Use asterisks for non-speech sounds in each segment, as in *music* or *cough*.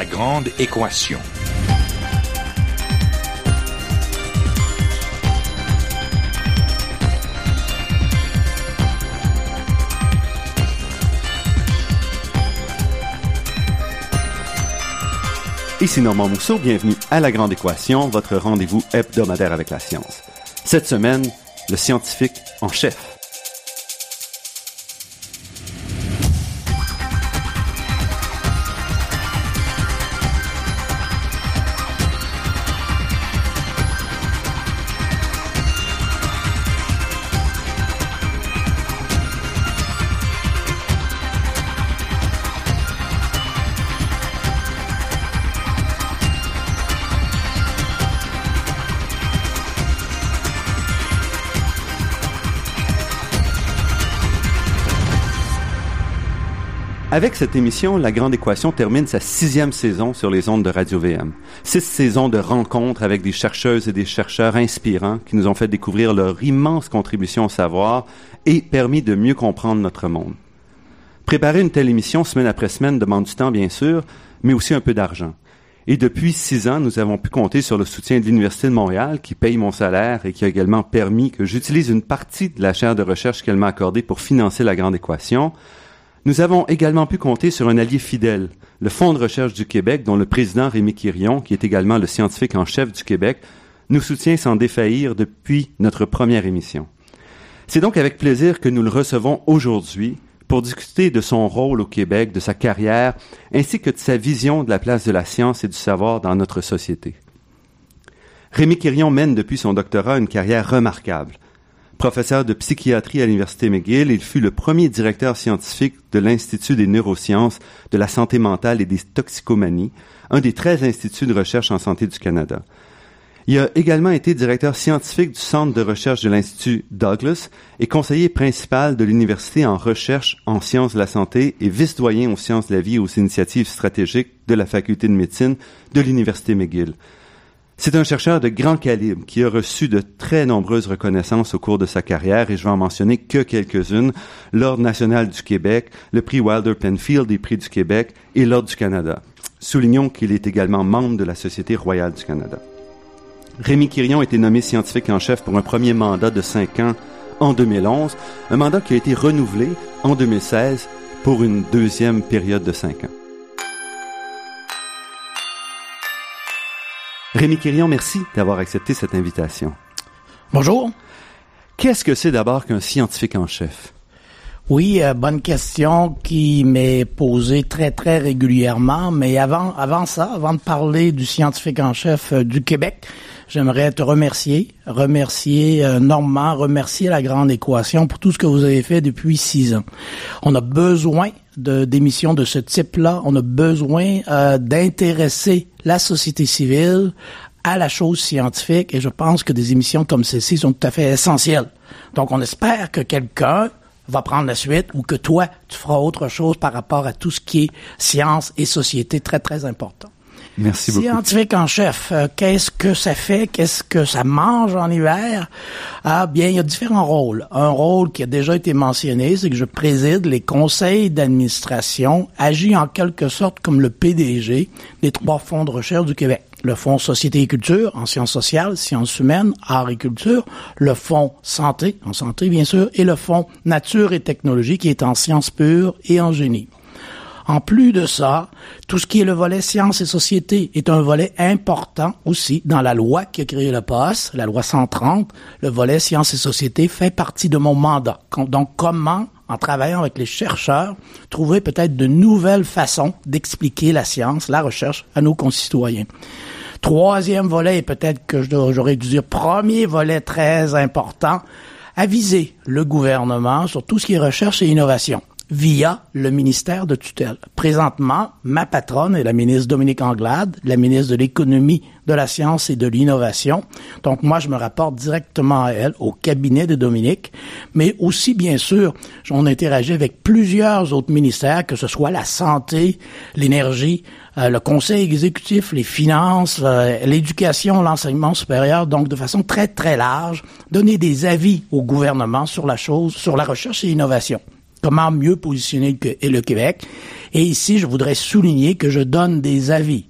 La grande équation. Ici Normand Mousseau, bienvenue à La Grande Équation, votre rendez-vous hebdomadaire avec la science. Cette semaine, le scientifique en chef. Avec cette émission, La Grande Équation termine sa sixième saison sur les ondes de Radio-VM. Six saisons de rencontres avec des chercheuses et des chercheurs inspirants qui nous ont fait découvrir leur immense contribution au savoir et permis de mieux comprendre notre monde. Préparer une telle émission semaine après semaine demande du temps, bien sûr, mais aussi un peu d'argent. Et depuis six ans, nous avons pu compter sur le soutien de l'Université de Montréal, qui paye mon salaire et qui a également permis que j'utilise une partie de la chaire de recherche qu'elle m'a accordée pour financer la grande équation, nous avons également pu compter sur un allié fidèle, le Fonds de recherche du Québec, dont le président Rémi Quirion, qui est également le scientifique en chef du Québec, nous soutient sans défaillir depuis notre première émission. C'est donc avec plaisir que nous le recevons aujourd'hui pour discuter de son rôle au Québec, de sa carrière, ainsi que de sa vision de la place de la science et du savoir dans notre société. Rémi Quirion mène depuis son doctorat une carrière remarquable. Professeur de psychiatrie à l'Université McGill, il fut le premier directeur scientifique de l'Institut des neurosciences, de la santé mentale et des toxicomanies, un des 13 instituts de recherche en santé du Canada. Il a également été directeur scientifique du Centre de recherche de l'Institut Douglas et conseiller principal de l'Université en recherche en sciences de la santé et vice-doyen aux sciences de la vie et aux initiatives stratégiques de la Faculté de médecine de l'Université McGill. C'est un chercheur de grand calibre qui a reçu de très nombreuses reconnaissances au cours de sa carrière et je vais en mentionner que quelques-unes. L'Ordre national du Québec, le prix Wilder Penfield des prix du Québec et l'Ordre du Canada. Soulignons qu'il est également membre de la Société royale du Canada. Rémi Quirion a été nommé scientifique en chef pour un premier mandat de cinq ans en 2011, un mandat qui a été renouvelé en 2016 pour une deuxième période de cinq ans. Rémi Quirion, merci d'avoir accepté cette invitation. Bonjour. Qu'est-ce que c'est d'abord qu'un scientifique en chef? Oui, euh, bonne question qui m'est posée très très régulièrement. Mais avant, avant ça, avant de parler du scientifique en chef euh, du Québec, j'aimerais te remercier, remercier euh, Normand, remercier la Grande Équation pour tout ce que vous avez fait depuis six ans. On a besoin d'émissions de ce type-là. On a besoin euh, d'intéresser la société civile à la chose scientifique et je pense que des émissions comme celle-ci sont tout à fait essentielles. Donc on espère que quelqu'un va prendre la suite ou que toi, tu feras autre chose par rapport à tout ce qui est science et société très, très important. Merci beaucoup. Scientifique en chef, euh, qu'est-ce que ça fait? Qu'est-ce que ça mange en hiver? Ah, bien, il y a différents rôles. Un rôle qui a déjà été mentionné, c'est que je préside les conseils d'administration, agis en quelque sorte comme le PDG des trois fonds de recherche du Québec le fonds Société et Culture en sciences sociales, sciences humaines, art et culture, le fonds Santé, en santé bien sûr, et le fonds Nature et technologie qui est en sciences pures et en génie. En plus de ça, tout ce qui est le volet sciences et société est un volet important aussi dans la loi qui a créé le POS, la loi 130. Le volet sciences et société fait partie de mon mandat. Donc, comment, en travaillant avec les chercheurs, trouver peut-être de nouvelles façons d'expliquer la science, la recherche à nos concitoyens? Troisième volet, et peut-être que j'aurais dû dire premier volet très important, aviser le gouvernement sur tout ce qui est recherche et innovation via le ministère de tutelle. Présentement, ma patronne est la ministre Dominique Anglade, la ministre de l'économie, de la science et de l'innovation. Donc moi, je me rapporte directement à elle, au cabinet de Dominique, mais aussi, bien sûr, on interagit avec plusieurs autres ministères, que ce soit la santé, l'énergie, euh, le conseil exécutif, les finances, euh, l'éducation, l'enseignement supérieur, donc de façon très, très large, donner des avis au gouvernement sur la chose, sur la recherche et l'innovation. Comment mieux positionner le Québec? Et ici, je voudrais souligner que je donne des avis.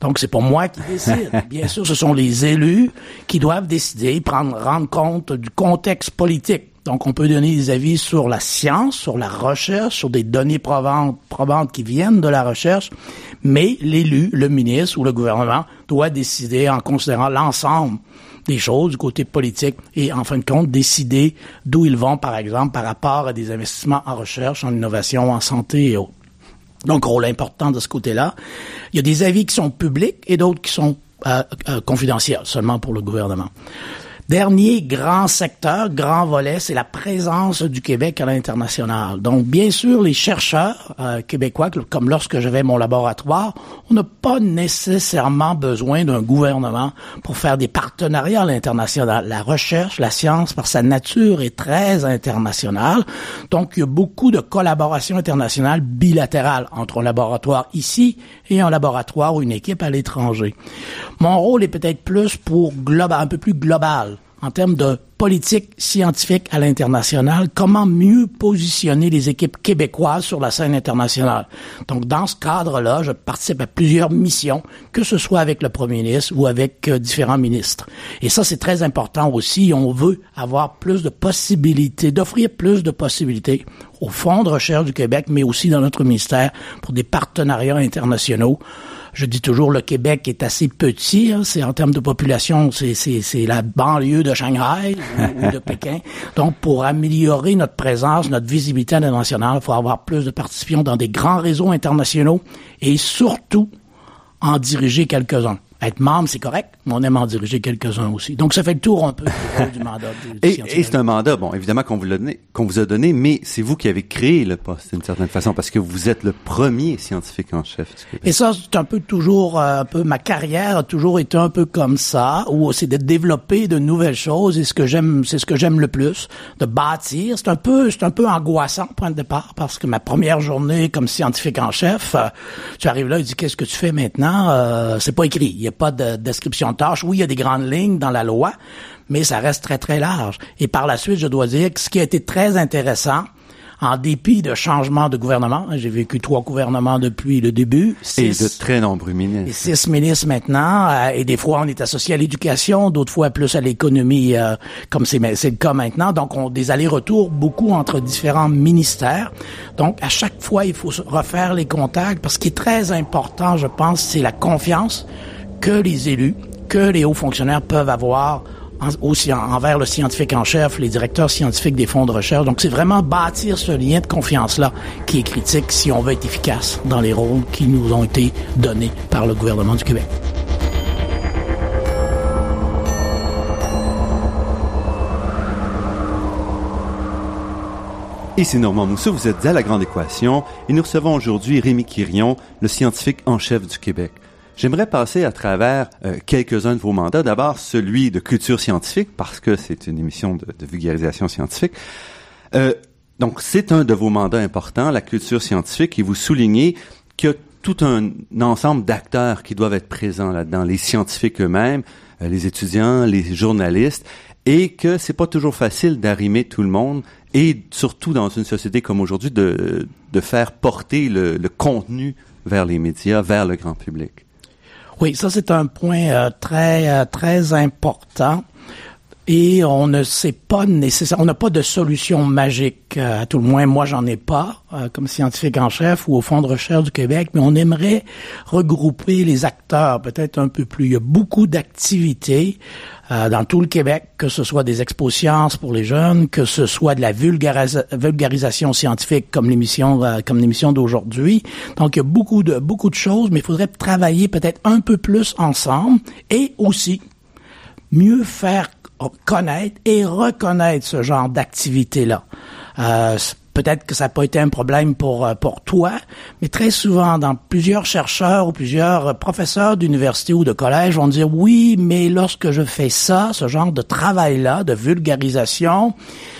Donc, c'est pour moi qui décide. *laughs* Bien sûr, ce sont les élus qui doivent décider, prendre, rendre compte du contexte politique. Donc, on peut donner des avis sur la science, sur la recherche, sur des données probantes, probantes qui viennent de la recherche, mais l'élu, le ministre ou le gouvernement doit décider en considérant l'ensemble des choses du côté politique et en fin de compte décider d'où ils vont, par exemple, par rapport à des investissements en recherche, en innovation, en santé et autres. Donc, rôle important de ce côté-là. Il y a des avis qui sont publics et d'autres qui sont euh, euh, confidentiels, seulement pour le gouvernement. Dernier grand secteur, grand volet, c'est la présence du Québec à l'international. Donc, bien sûr, les chercheurs euh, québécois, comme lorsque j'avais mon laboratoire, on n'a pas nécessairement besoin d'un gouvernement pour faire des partenariats à l'international. La recherche, la science, par sa nature, est très internationale. Donc, il y a beaucoup de collaboration internationale bilatérale entre un laboratoire ici et un laboratoire ou une équipe à l'étranger. Mon rôle est peut-être plus pour global, un peu plus global en termes de politique scientifique à l'international, comment mieux positionner les équipes québécoises sur la scène internationale. Donc, dans ce cadre-là, je participe à plusieurs missions, que ce soit avec le premier ministre ou avec euh, différents ministres. Et ça, c'est très important aussi. On veut avoir plus de possibilités, d'offrir plus de possibilités au Fonds de recherche du Québec, mais aussi dans notre ministère pour des partenariats internationaux je dis toujours le Québec est assez petit. Hein, c'est en termes de population, c'est, c'est, la banlieue de Shanghai ou, de *laughs* Pékin. Donc, pour améliorer notre présence, notre visibilité internationale, il faut avoir plus de participants dans des grands réseaux internationaux et surtout en diriger quelques-uns être membre, c'est correct, mais on aime en diriger quelques-uns aussi. Donc, ça fait le tour un peu du mandat. et, et c'est un mandat, bon, évidemment qu'on vous, donné, qu'on vous a donné, mais c'est vous qui avez créé le poste d'une certaine façon, parce que vous êtes le premier scientifique en chef du Québec. Et ça, c'est un peu toujours, euh, un peu, ma carrière a toujours été un peu comme ça, où c'est de développer de nouvelles choses, et ce que j'aime, c'est ce que j'aime le plus, de bâtir. C'est un peu, c'est un peu angoissant, point de départ, parce que ma première journée comme scientifique en chef, euh, tu arrives là, il dit, qu'est-ce que tu fais maintenant? Euh, c'est pas écrit pas de description de tâches. Oui, il y a des grandes lignes dans la loi, mais ça reste très, très large. Et par la suite, je dois dire que ce qui a été très intéressant, en dépit de changements de gouvernement. J'ai vécu trois gouvernements depuis le début. Six, et de très nombreux ministres. Et six ministres maintenant. Euh, et des fois, on est associé à l'éducation, d'autres fois plus à l'économie, euh, comme c'est le cas maintenant. Donc, on des allers-retours beaucoup entre différents ministères. Donc, à chaque fois, il faut refaire les contacts parce que ce qui est très important, je pense, c'est la confiance que les élus, que les hauts fonctionnaires peuvent avoir aussi envers le scientifique en chef, les directeurs scientifiques des fonds de recherche. Donc, c'est vraiment bâtir ce lien de confiance-là qui est critique si on veut être efficace dans les rôles qui nous ont été donnés par le gouvernement du Québec. Ici Normand Mousseau, vous êtes à La Grande Équation et nous recevons aujourd'hui Rémi Quirion, le scientifique en chef du Québec. J'aimerais passer à travers euh, quelques-uns de vos mandats. D'abord, celui de culture scientifique, parce que c'est une émission de, vulgarisation scientifique. Euh, donc, c'est un de vos mandats importants, la culture scientifique, et vous soulignez qu'il y a tout un ensemble d'acteurs qui doivent être présents là-dedans, les scientifiques eux-mêmes, euh, les étudiants, les journalistes, et que c'est pas toujours facile d'arrimer tout le monde, et surtout dans une société comme aujourd'hui, de, de faire porter le, le contenu vers les médias, vers le grand public. Oui, ça c'est un point euh, très euh, très important. Et on ne sait pas nécessairement, on n'a pas de solution magique, euh, à tout le moins moi j'en ai pas, comme scientifique en chef ou au Fonds de recherche du Québec, mais on aimerait regrouper les acteurs peut-être un peu plus. Il y a beaucoup d'activités euh, dans tout le Québec, que ce soit des expos sciences pour les jeunes, que ce soit de la vulgarisation scientifique comme l'émission euh, comme l'émission d'aujourd'hui. Donc il y a beaucoup de beaucoup de choses, mais il faudrait travailler peut-être un peu plus ensemble et aussi mieux faire connaître et reconnaître ce genre d'activité-là. Euh, peut-être que ça n'a pas été un problème pour euh, pour toi, mais très souvent dans plusieurs chercheurs ou plusieurs professeurs d'université ou de collège vont dire oui, mais lorsque je fais ça, ce genre de travail-là, de vulgarisation,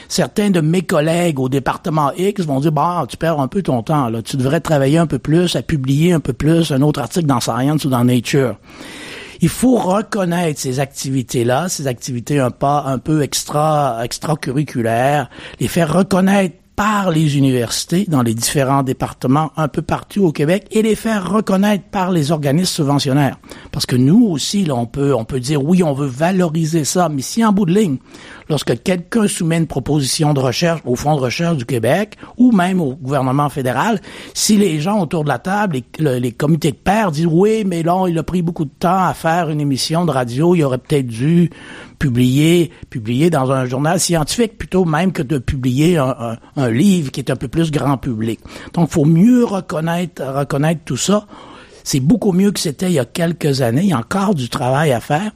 certains de mes collègues au département X vont dire bah tu perds un peu ton temps là, tu devrais travailler un peu plus, à publier un peu plus un autre article dans Science ou dans Nature. Il faut reconnaître ces activités-là, ces activités un pas un peu extra extracurriculaires, les faire reconnaître par les universités dans les différents départements un peu partout au Québec et les faire reconnaître par les organismes subventionnaires. Parce que nous aussi, là, on peut, on peut dire oui, on veut valoriser ça, mais si en bout de ligne, lorsque quelqu'un soumet une proposition de recherche au Fonds de recherche du Québec ou même au gouvernement fédéral, si les gens autour de la table, les, les comités de pairs disent oui, mais là, il a pris beaucoup de temps à faire une émission de radio, il aurait peut-être dû publier, publier dans un journal scientifique plutôt même que de publier un, livre qui est un peu plus grand public. Donc, il faut mieux reconnaître, reconnaître tout ça. C'est beaucoup mieux que c'était il y a quelques années. Il y a encore du travail à faire.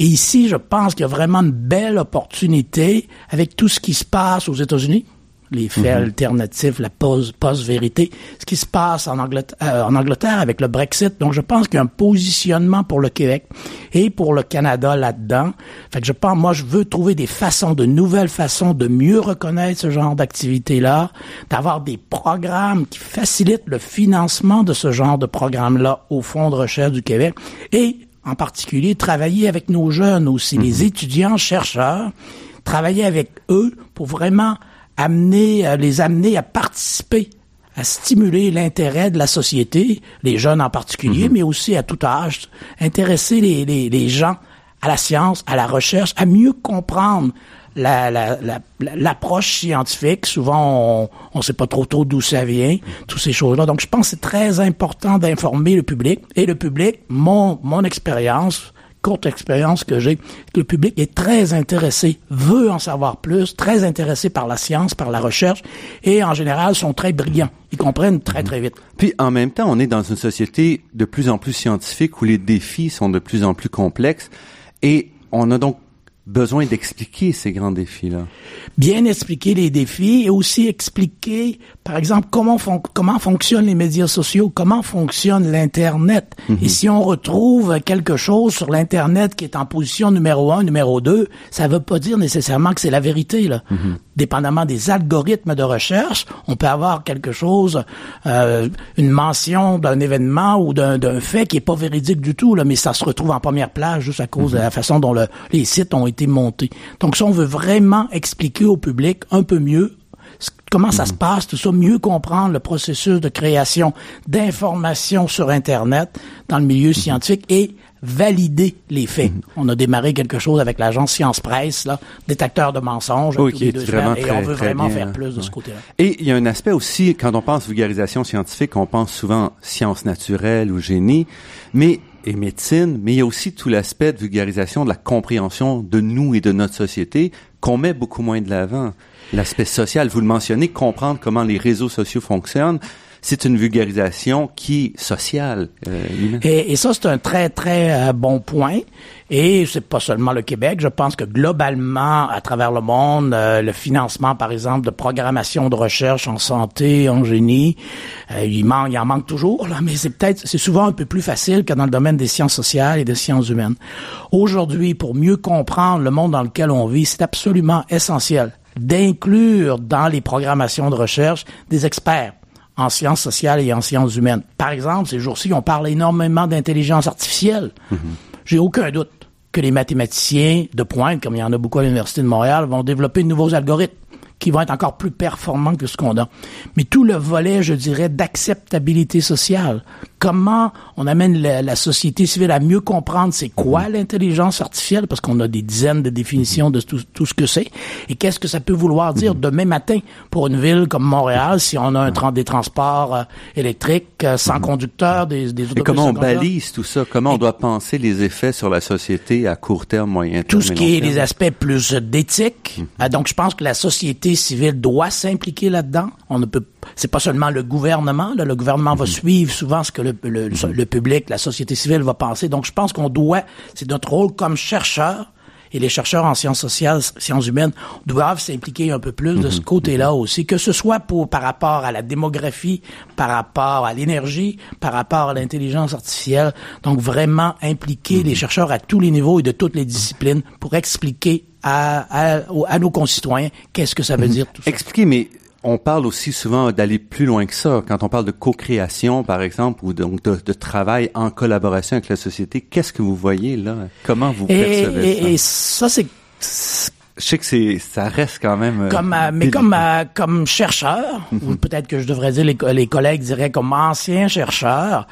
Et ici, je pense qu'il y a vraiment une belle opportunité avec tout ce qui se passe aux États-Unis les faits mhm. alternatifs, la post-vérité, ce qui se passe en Angleterre, euh, en Angleterre avec le Brexit. Donc, je pense qu'il y a un positionnement pour le Québec et pour le Canada là-dedans. Fait que je pense, moi, je veux trouver des façons, de nouvelles façons de mieux reconnaître ce genre d'activité-là, d'avoir des programmes qui facilitent le financement de ce genre de programme-là au Fonds de recherche du Québec et, en particulier, travailler avec nos jeunes aussi, les mhm. étudiants, chercheurs, travailler avec eux pour vraiment amener, euh, les amener à participer à stimuler l'intérêt de la société, les jeunes en particulier, mhm. mais aussi à tout âge, intéresser les, les, les, gens à la science, à la recherche, à mieux comprendre la, la, l'approche scientifique. Souvent, on ne sait pas trop tôt d'où ça vient, toutes ces choses-là. Donc, je pense que c'est très important d'informer le public. Et le public, mon, mon expérience, courte expérience que j'ai, le public est très intéressé, veut en savoir plus, très intéressé par la science, par la recherche, et en général sont très brillants. Ils comprennent très, très vite. Puis, en même temps, on est dans une société de plus en plus scientifique où les défis sont de plus en plus complexes, et on a donc besoin d'expliquer ces grands défis-là. Bien expliquer les défis et aussi expliquer, par exemple, comment, comment fonctionnent les médias sociaux, comment fonctionne l'Internet. Mhm. Et si on retrouve quelque chose sur l'Internet qui est en position numéro un, numéro deux, ça ne veut pas dire nécessairement que c'est la vérité. Là. Mhm. Dépendamment des algorithmes de recherche, on peut avoir quelque chose, euh, une mention d'un événement ou d'un fait qui est pas véridique du tout, là, mais ça se retrouve en première place juste à cause de mhm. la façon dont le, les sites ont été montés. Donc, si on veut vraiment expliquer au public un peu mieux comment ça se passe, tout ça, mieux comprendre le processus de création d'informations sur Internet dans le milieu scientifique et valider les faits. On a démarré quelque chose avec l'agence Science Presse, là, détecteur de mensonges, oui, qui est vraiment et on veut vraiment faire plus de ce côté-là. Et il y a un aspect aussi, quand on pense vulgarisation scientifique, on pense souvent sciences naturelles ou génie, mais et médecine, mais il y a aussi tout l'aspect de vulgarisation de la compréhension de nous et de notre société qu'on met beaucoup moins de l'avant. L'aspect social, vous le mentionnez, comprendre comment les réseaux sociaux fonctionnent, c'est une vulgarisation qui sociale. Euh, et, et, ça, c'est un très, très euh, bon point. Et c'est pas seulement le Québec. Je pense que globalement, à travers le monde, euh, le financement, par exemple, de programmation de recherche en santé, en génie, il, manque, il en manque toujours, là, mais c'est peut-être, c'est souvent un peu plus facile que dans le domaine des sciences sociales et des sciences humaines. Aujourd'hui, pour mieux comprendre le monde dans lequel on vit, c'est absolument essentiel d'inclure dans les programmations de recherche des experts en sciences sociales et en sciences humaines. Par exemple, ces jours-ci, on parle énormément d'intelligence artificielle. Mm-hmm. J'ai aucun doute que les mathématiciens de pointe, comme il y en a beaucoup à l'Université de Montréal, vont développer de nouveaux algorithmes qui vont être encore plus performants que ce qu'on a. Mais tout le volet, je dirais, d'acceptabilité sociale, comment on amène la, société civile à mieux comprendre c'est quoi mhm. l'intelligence artificielle, parce qu'on a des dizaines de définitions de tout, tout ce que c'est, et qu'est-ce que ça peut vouloir dire mhm. demain matin pour une ville comme Montréal si on a un train des transports euh, électriques euh, sans mhm. conducteur, des, des Et comment on balise tout ça? Comment on doit penser les effets sur la société à court terme, moyen terme? Tout ce qui est les aspects plus d'éthique. Ah, donc, je pense que la société civile doit s'impliquer là-dedans. On ne peut c'est pas seulement le gouvernement. Là, le gouvernement va mhm. suivre souvent ce que le, le, mhm. le, public, la société civile va penser. Donc, je pense qu'on doit, c'est notre rôle comme chercheur, et les chercheurs en sciences sociales, sciences humaines doivent s'impliquer un peu plus de ce mhm. côté-là aussi, que ce soit pour par rapport à la démographie, par rapport à l'énergie, par rapport à l'intelligence artificielle. Donc vraiment impliquer les chercheurs à tous les niveaux et de toutes les disciplines pour expliquer à, à, à nos concitoyens qu'est-ce que ça veut dire tout ça? Expliquer, mais on parle aussi souvent d'aller plus loin que ça. Quand on parle de co-création, par exemple, ou donc de, travail en collaboration avec la société, qu'est-ce que vous voyez là? Comment vous percevez ça? Et ça, c'est Je sais que c'est, ça reste quand même. Comme, mais comme comme chercheur, mm-hmm. ou peut-être que je devrais dire les, les collègues diraient comme ancien chercheur,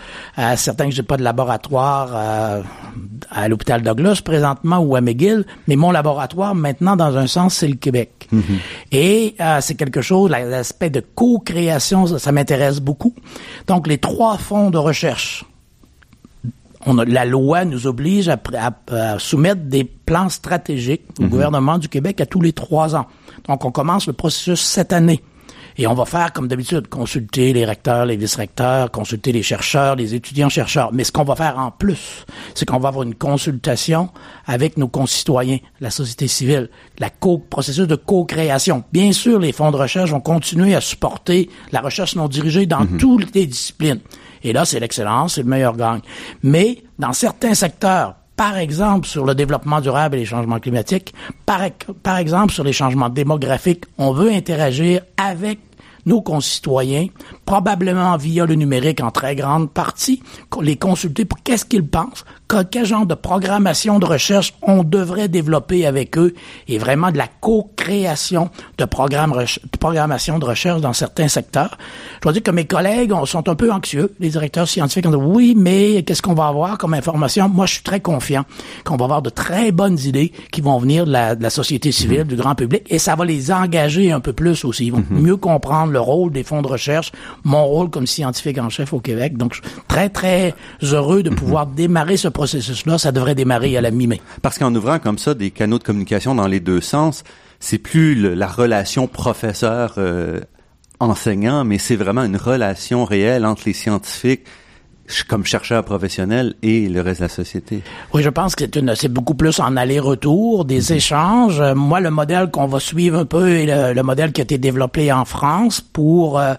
certains que j'ai pas de laboratoire à l'hôpital Douglas présentement ou à McGill, mais mon laboratoire maintenant dans un sens c'est le Québec. Mm-hmm. Et c'est quelque chose, l'aspect de co-création, ça m'intéresse beaucoup. Donc les trois fonds de recherche la loi nous oblige à, soumettre des plans stratégiques au mhm. gouvernement du Québec à tous les trois ans. Donc, on commence le processus cette année. Et on va faire, comme d'habitude, consulter les recteurs, les vice-recteurs, consulter les chercheurs, les étudiants-chercheurs. Mais ce qu'on va faire en plus, c'est qu'on va avoir une consultation avec nos concitoyens, la société civile, la co processus de co-création. Bien sûr, les fonds de recherche vont continuer à supporter la recherche non dirigée dans mhm. toutes les disciplines. Et là, c'est l'excellence, c'est le meilleur gagne. Mais dans certains secteurs, par exemple sur le développement durable et les changements climatiques, par, par exemple sur les changements démographiques, on veut interagir avec nos concitoyens, probablement via le numérique en très grande partie, les consulter pour qu'est-ce qu'ils pensent, quel genre de programmation de recherche on devrait développer avec eux et vraiment de la co-création de programmes de programmation de recherche dans certains secteurs. Je dois dire que mes collègues sont un peu anxieux, les directeurs scientifiques ont dit oui, mais qu'est-ce qu'on va avoir comme information? Moi, je suis très confiant qu'on va avoir de très bonnes idées qui vont venir de la, société civile, du grand public, et ça va les engager un peu plus aussi. Ils vont mhm. mieux comprendre le rôle des fonds de recherche, mon rôle comme scientifique en chef au Québec. Donc, je suis très, très heureux de mhm. pouvoir démarrer ce processus-là, ça devrait démarrer à la mi-mai. Parce qu'en ouvrant comme ça des canaux de communication dans les deux sens, c'est plus la relation professeur euh, mais c'est vraiment une relation réelle entre les scientifiques comme chercheur professionnel et le reste de la société. Oui, je pense que c'est une, c'est beaucoup plus en aller-retour, des mm-hmm. échanges. Moi, le modèle qu'on va suivre un peu est le, modèle qui a été développé en France pour euh,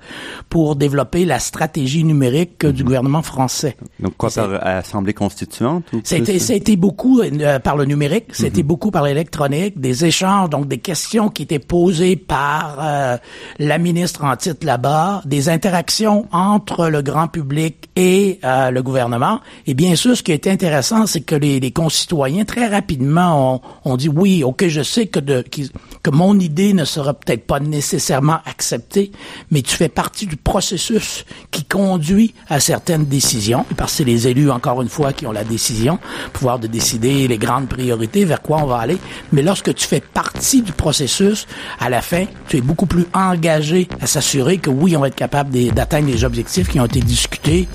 pour développer la stratégie numérique du mm-hmm. gouvernement français. Donc quoi par assemblée constituante C'était c'était beaucoup euh, par le numérique, c'était mm-hmm. beaucoup par l'électronique, des échanges, donc des questions qui étaient posées par euh, la ministre en titre là-bas, des interactions entre le grand public et le gouvernement. Et bien sûr, ce qui est intéressant, c'est que les, les, concitoyens très rapidement ont, ont, dit oui, ok, je sais que, de, que mon idée ne sera peut-être pas nécessairement acceptée, mais tu fais partie du processus qui conduit à certaines décisions, parce que c'est les élus, encore une fois, qui ont la décision, pouvoir de décider les grandes priorités, vers quoi on va aller. Mais lorsque tu fais partie du processus, à la fin, tu es beaucoup plus engagé à s'assurer que oui, on va être capable d'atteindre les objectifs qui ont été discutés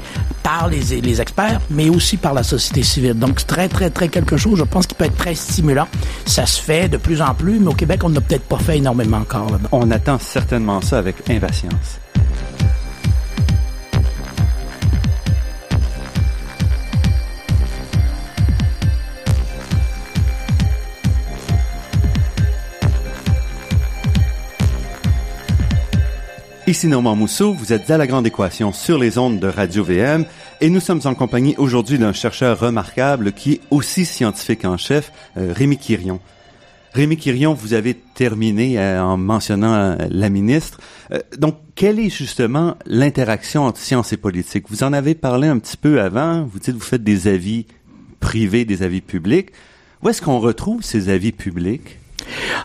par les, experts, mais aussi par la société civile. Donc, c'est très, très, très quelque chose, je pense, qui peut être très stimulant. Ça se fait de plus en plus, mais au Québec, n'a peut-être pas fait énormément encore. Là on attend certainement ça avec impatience. Ici Normand Mousseau, vous êtes à la Grande Équation sur les ondes de Radio VM et nous sommes en compagnie aujourd'hui d'un chercheur remarquable qui est aussi scientifique en chef, euh, Rémi Quirion. Rémi Quirion, vous avez terminé euh, en mentionnant euh, la ministre. donc, quelle est justement l'interaction entre science et politique? Vous en avez parlé un petit peu avant. Vous dites vous faites des avis privés, des avis publics. Où est-ce qu'on retrouve ces avis publics?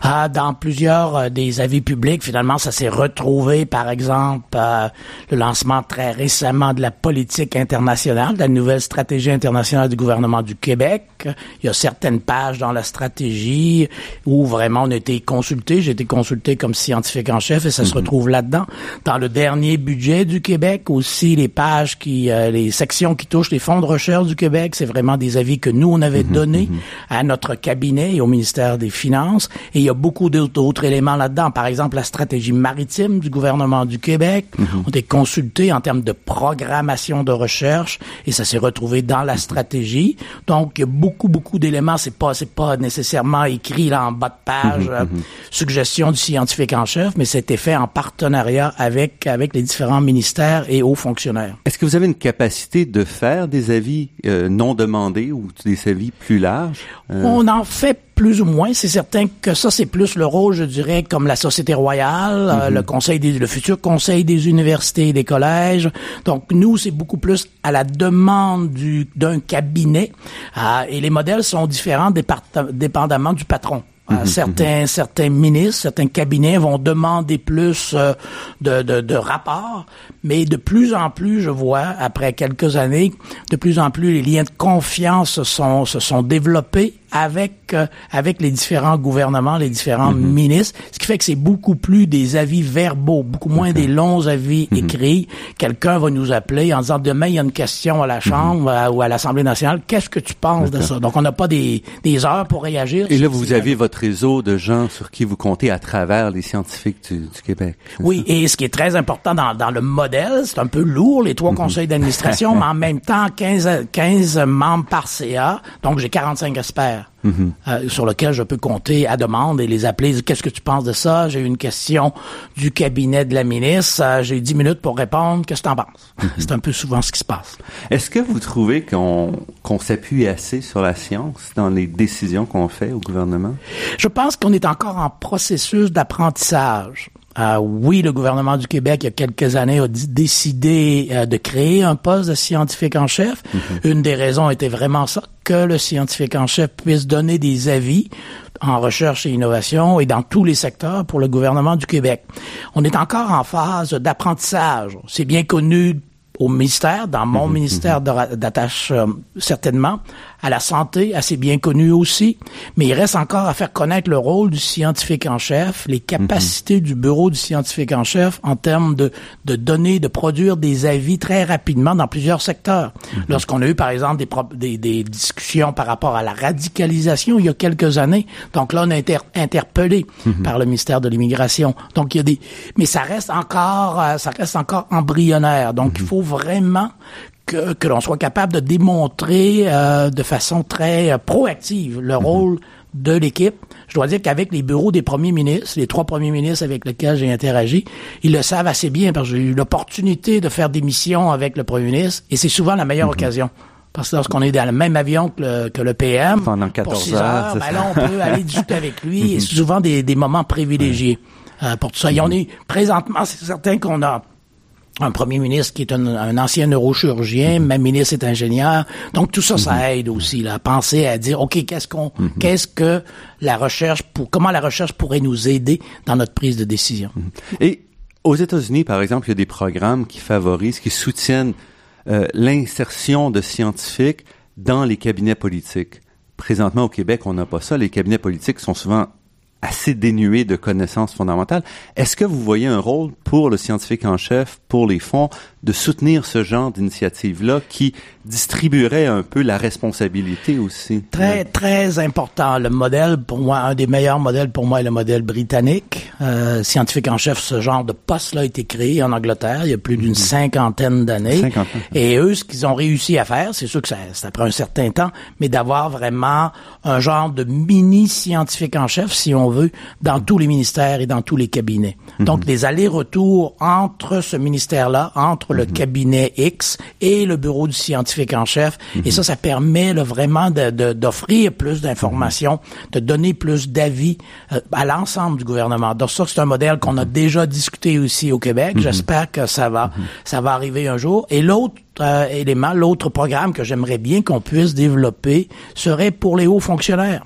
Ah, dans plusieurs euh, des avis publics, finalement, ça s'est retrouvé, par exemple, euh, le lancement très récemment de la politique internationale, de la nouvelle stratégie internationale du gouvernement du Québec. Il y a certaines pages dans la stratégie où vraiment on a été consulté. J'ai été consulté comme scientifique en chef et ça se mhm. retrouve là-dedans. Dans le dernier budget du Québec aussi, les pages qui, euh, les sections qui touchent les fonds de recherche du Québec, c'est vraiment des avis que nous on avait mhm, donnés mhm. à notre cabinet et au ministère des Finances. Et il y a beaucoup d'autres éléments là-dedans. Par exemple, la stratégie maritime du gouvernement du Québec mm ont été consultés en termes de programmation de recherche et ça s'est retrouvé dans la stratégie. Donc, il y a beaucoup, beaucoup d'éléments. C'est pas, c'est pas nécessairement écrit là en bas de page, mhm, euh, mhm. suggestion du scientifique en chef, mais c'était fait en partenariat avec, avec les différents ministères et hauts fonctionnaires. Est-ce que vous avez une capacité de faire des avis euh, non demandés ou des avis plus larges? Euh, On en fait plus ou moins. C'est certain que ça, c'est plus le rôle, je dirais, comme la Société royale, euh, mhm. le conseil des, le futur conseil des universités et des collèges. Donc, nous, c'est beaucoup plus à la demande du, d'un cabinet. Euh, et les modèles sont différents dépendamment du patron. Mhm, certains, mhm. certains ministres, certains cabinets vont demander plus euh, de, de, de, rapports, mais de plus en plus, je vois, après quelques années, de plus en plus, les liens de confiance sont, se sont développés avec euh, avec les différents gouvernements, les différents mhm. ministres, ce qui fait que c'est beaucoup plus des avis verbaux, beaucoup moins des longs avis écrits. Quelqu'un va nous appeler en disant demain il y a une question à la Chambre ou à l'Assemblée nationale, qu'est-ce que tu penses de ça? Donc on n'a pas des, des heures pour réagir. Et là vous avez votre réseau de gens sur qui vous comptez à travers les scientifiques du, Québec. Oui, et ce qui est très important dans, dans le modèle, c'est un peu lourd, les trois mhm. conseils d'administration, *laughs* mais en même temps, 15, 15 membres par CA, donc j'ai 45 experts. Euh, sur lequel je peux compter à demande et les appeler. Qu'est-ce que tu penses de ça? J'ai eu une question du cabinet de la ministre. Euh, j'ai 10 minutes pour répondre. Qu'est-ce que tu en penses? Mhm. C'est un peu souvent ce qui se passe. Est-ce que vous trouvez qu'on qu'on s'appuie assez sur la science dans les décisions qu'on fait au gouvernement? Je pense qu'on est encore en processus d'apprentissage. Euh, oui, le gouvernement du Québec, il y a quelques années, a décidé euh, de créer un poste de scientifique en chef. Mhm. Une des raisons était vraiment ça, que le scientifique en chef puisse donner des avis en recherche et innovation et dans tous les secteurs pour le gouvernement du Québec. On est encore en phase d'apprentissage. C'est bien connu au ministère, dans mon mhm. ministère d'attache euh, certainement, à la santé, assez bien connu aussi, mais il reste encore à faire connaître le rôle du scientifique en chef, les capacités mhm. du bureau du scientifique en chef en termes de, de donner, de produire des avis très rapidement dans plusieurs secteurs. Mhm. Lorsqu'on a eu, par exemple, des, des, des, discussions par rapport à la radicalisation il y a quelques années, donc là, on a été interpellé par le ministère de l'immigration. Donc, il y a des... Mais ça reste encore, euh, ça reste encore embryonnaire. Donc, il faut vraiment que, l'on soit capable de démontrer euh, de façon très euh, proactive le mhm. rôle de l'équipe. Je dois dire qu'avec les bureaux des premiers ministres, les trois premiers ministres avec lesquels j'ai interagi, ils le savent assez bien parce que j'ai eu l'opportunité de faire des missions avec le premier ministre et c'est souvent la meilleure mhm. occasion. Parce que lorsqu'on est dans le même avion que le, PM, pendant 14 heures, ben là, on peut *laughs* aller discuter avec lui et c'est souvent des, moments privilégiés euh, pour tout ça. Et on est présentement, c'est certain qu'on a un premier ministre qui est un, ancien neurochirurgien, mm-hmm. même ministre est ingénieur. Donc tout ça, ça mm-hmm. aide aussi là, à penser à dire, ok, qu'est-ce qu'on, mm-hmm. qu'est-ce que la recherche, pour, comment la recherche pourrait nous aider dans notre prise de décision? Et aux États-Unis, par exemple, il y a des programmes qui favorisent, qui soutiennent euh, l'insertion de scientifiques dans les cabinets politiques. Présentement, au Québec, on n'a pas ça. Les cabinets politiques sont souvent assez dénué de connaissances fondamentales. Est-ce que vous voyez un rôle pour le scientifique en chef, pour les fonds, de soutenir ce genre d'initiative-là qui distribuerait un peu la responsabilité aussi? Très, très important. Le modèle, pour moi, un des meilleurs modèles pour moi est le modèle britannique. Euh, scientifique en chef, ce genre de poste-là a été créé en Angleterre il y a plus d'une mhm. cinquantaine d'années. Et eux, ce qu'ils ont réussi à faire, c'est sûr que ça, ça prend un certain temps, mais d'avoir vraiment un genre de mini scientifique en chef, si on veut, dans tous les ministères et dans tous les cabinets. Mhm. Donc, des allers-retours entre ce ministère-là, entre le mhm. cabinet X et le bureau du scientifique en chef. Et mhm. ça, ça permet vraiment d'offrir plus d'informations, de donner plus d'avis euh, à l'ensemble du gouvernement. Donc ça, c'est un modèle qu'on a déjà discuté aussi au Québec. J'espère que ça va, ça va arriver un jour. Et l'autre euh, élément, l'autre programme que j'aimerais bien qu'on puisse développer serait pour les hauts fonctionnaires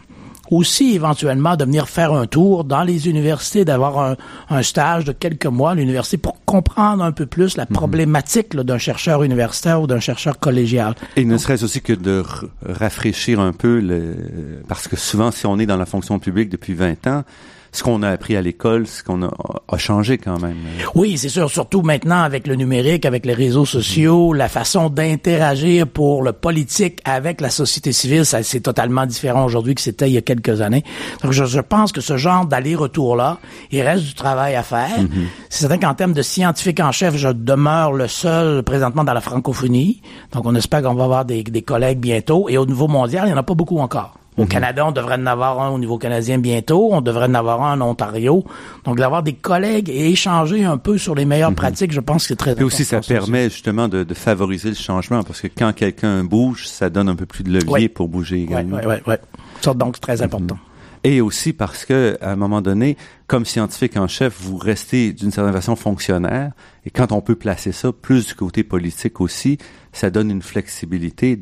aussi éventuellement de venir faire un tour dans les universités, d'avoir un, un, stage de quelques mois à l'université pour comprendre un peu plus la mhm. problématique d'un chercheur universitaire ou d'un chercheur collégial. Et ne serait-ce aussi que de rafraîchir un peu, le, parce que souvent, si on est dans la fonction publique depuis 20 ans, ce qu'on a appris à l'école, ce qu'on a, a, changé quand même. Oui, c'est sûr, surtout maintenant avec le numérique, avec les réseaux sociaux, la façon d'interagir pour le politique avec la société civile, ça c'est totalement différent aujourd'hui que c'était il y a quelques années. Donc je, je pense que ce genre d'aller-retour-là, il reste du travail à faire. Mm-hmm. C'est certain qu'en termes de scientifique en chef, je demeure le seul présentement dans la francophonie. Donc on espère qu'on va avoir des, des collègues bientôt. Et au niveau mondial, il n'y en a pas beaucoup encore. Au mhm. Canada, on devrait en avoir un au niveau canadien bientôt. On devrait en avoir un en Ontario. Donc, d'avoir des collègues et échanger un peu sur les meilleures mhm. pratiques, je pense que c'est très important. Et aussi, ça permet justement de, de, favoriser le changement parce que quand quelqu'un bouge, ça donne un peu plus de levier pour bouger également. Oui, oui, oui. Ça, donc, c'est très mhm. important. Et aussi parce que, à un moment donné, comme scientifique en chef, vous restez d'une certaine façon fonctionnaire. Et quand on peut placer ça plus du côté politique aussi, ça donne une flexibilité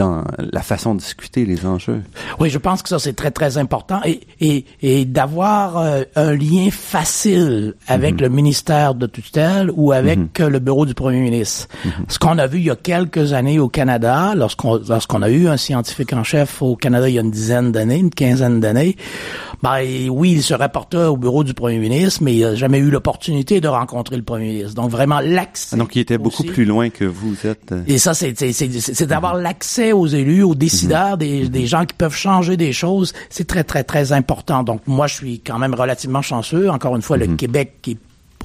dans la façon de discuter les enjeux. Oui, je pense que ça c'est très très important et et, et d'avoir euh, un lien facile avec mhm. le ministère de tutelle ou avec mhm. euh, le bureau du premier ministre. Mhm. Ce qu'on a vu il y a quelques années au Canada, lorsqu'on lorsqu'on a eu un scientifique en chef au Canada il y a une dizaine d'années, une quinzaine d'années, ben oui, il se rapportait au bureau du premier ministre, mais il n'a jamais eu l'opportunité de rencontrer le premier ministre. Donc vraiment l'accès. Donc il était beaucoup plus loin que vous êtes. Et ça c'est c'est d'avoir l'accès aux élus, aux décideurs, des, des gens qui peuvent changer des choses. C'est très très très important. Donc moi je suis quand même relativement chanceux. Encore une fois, le Québec qui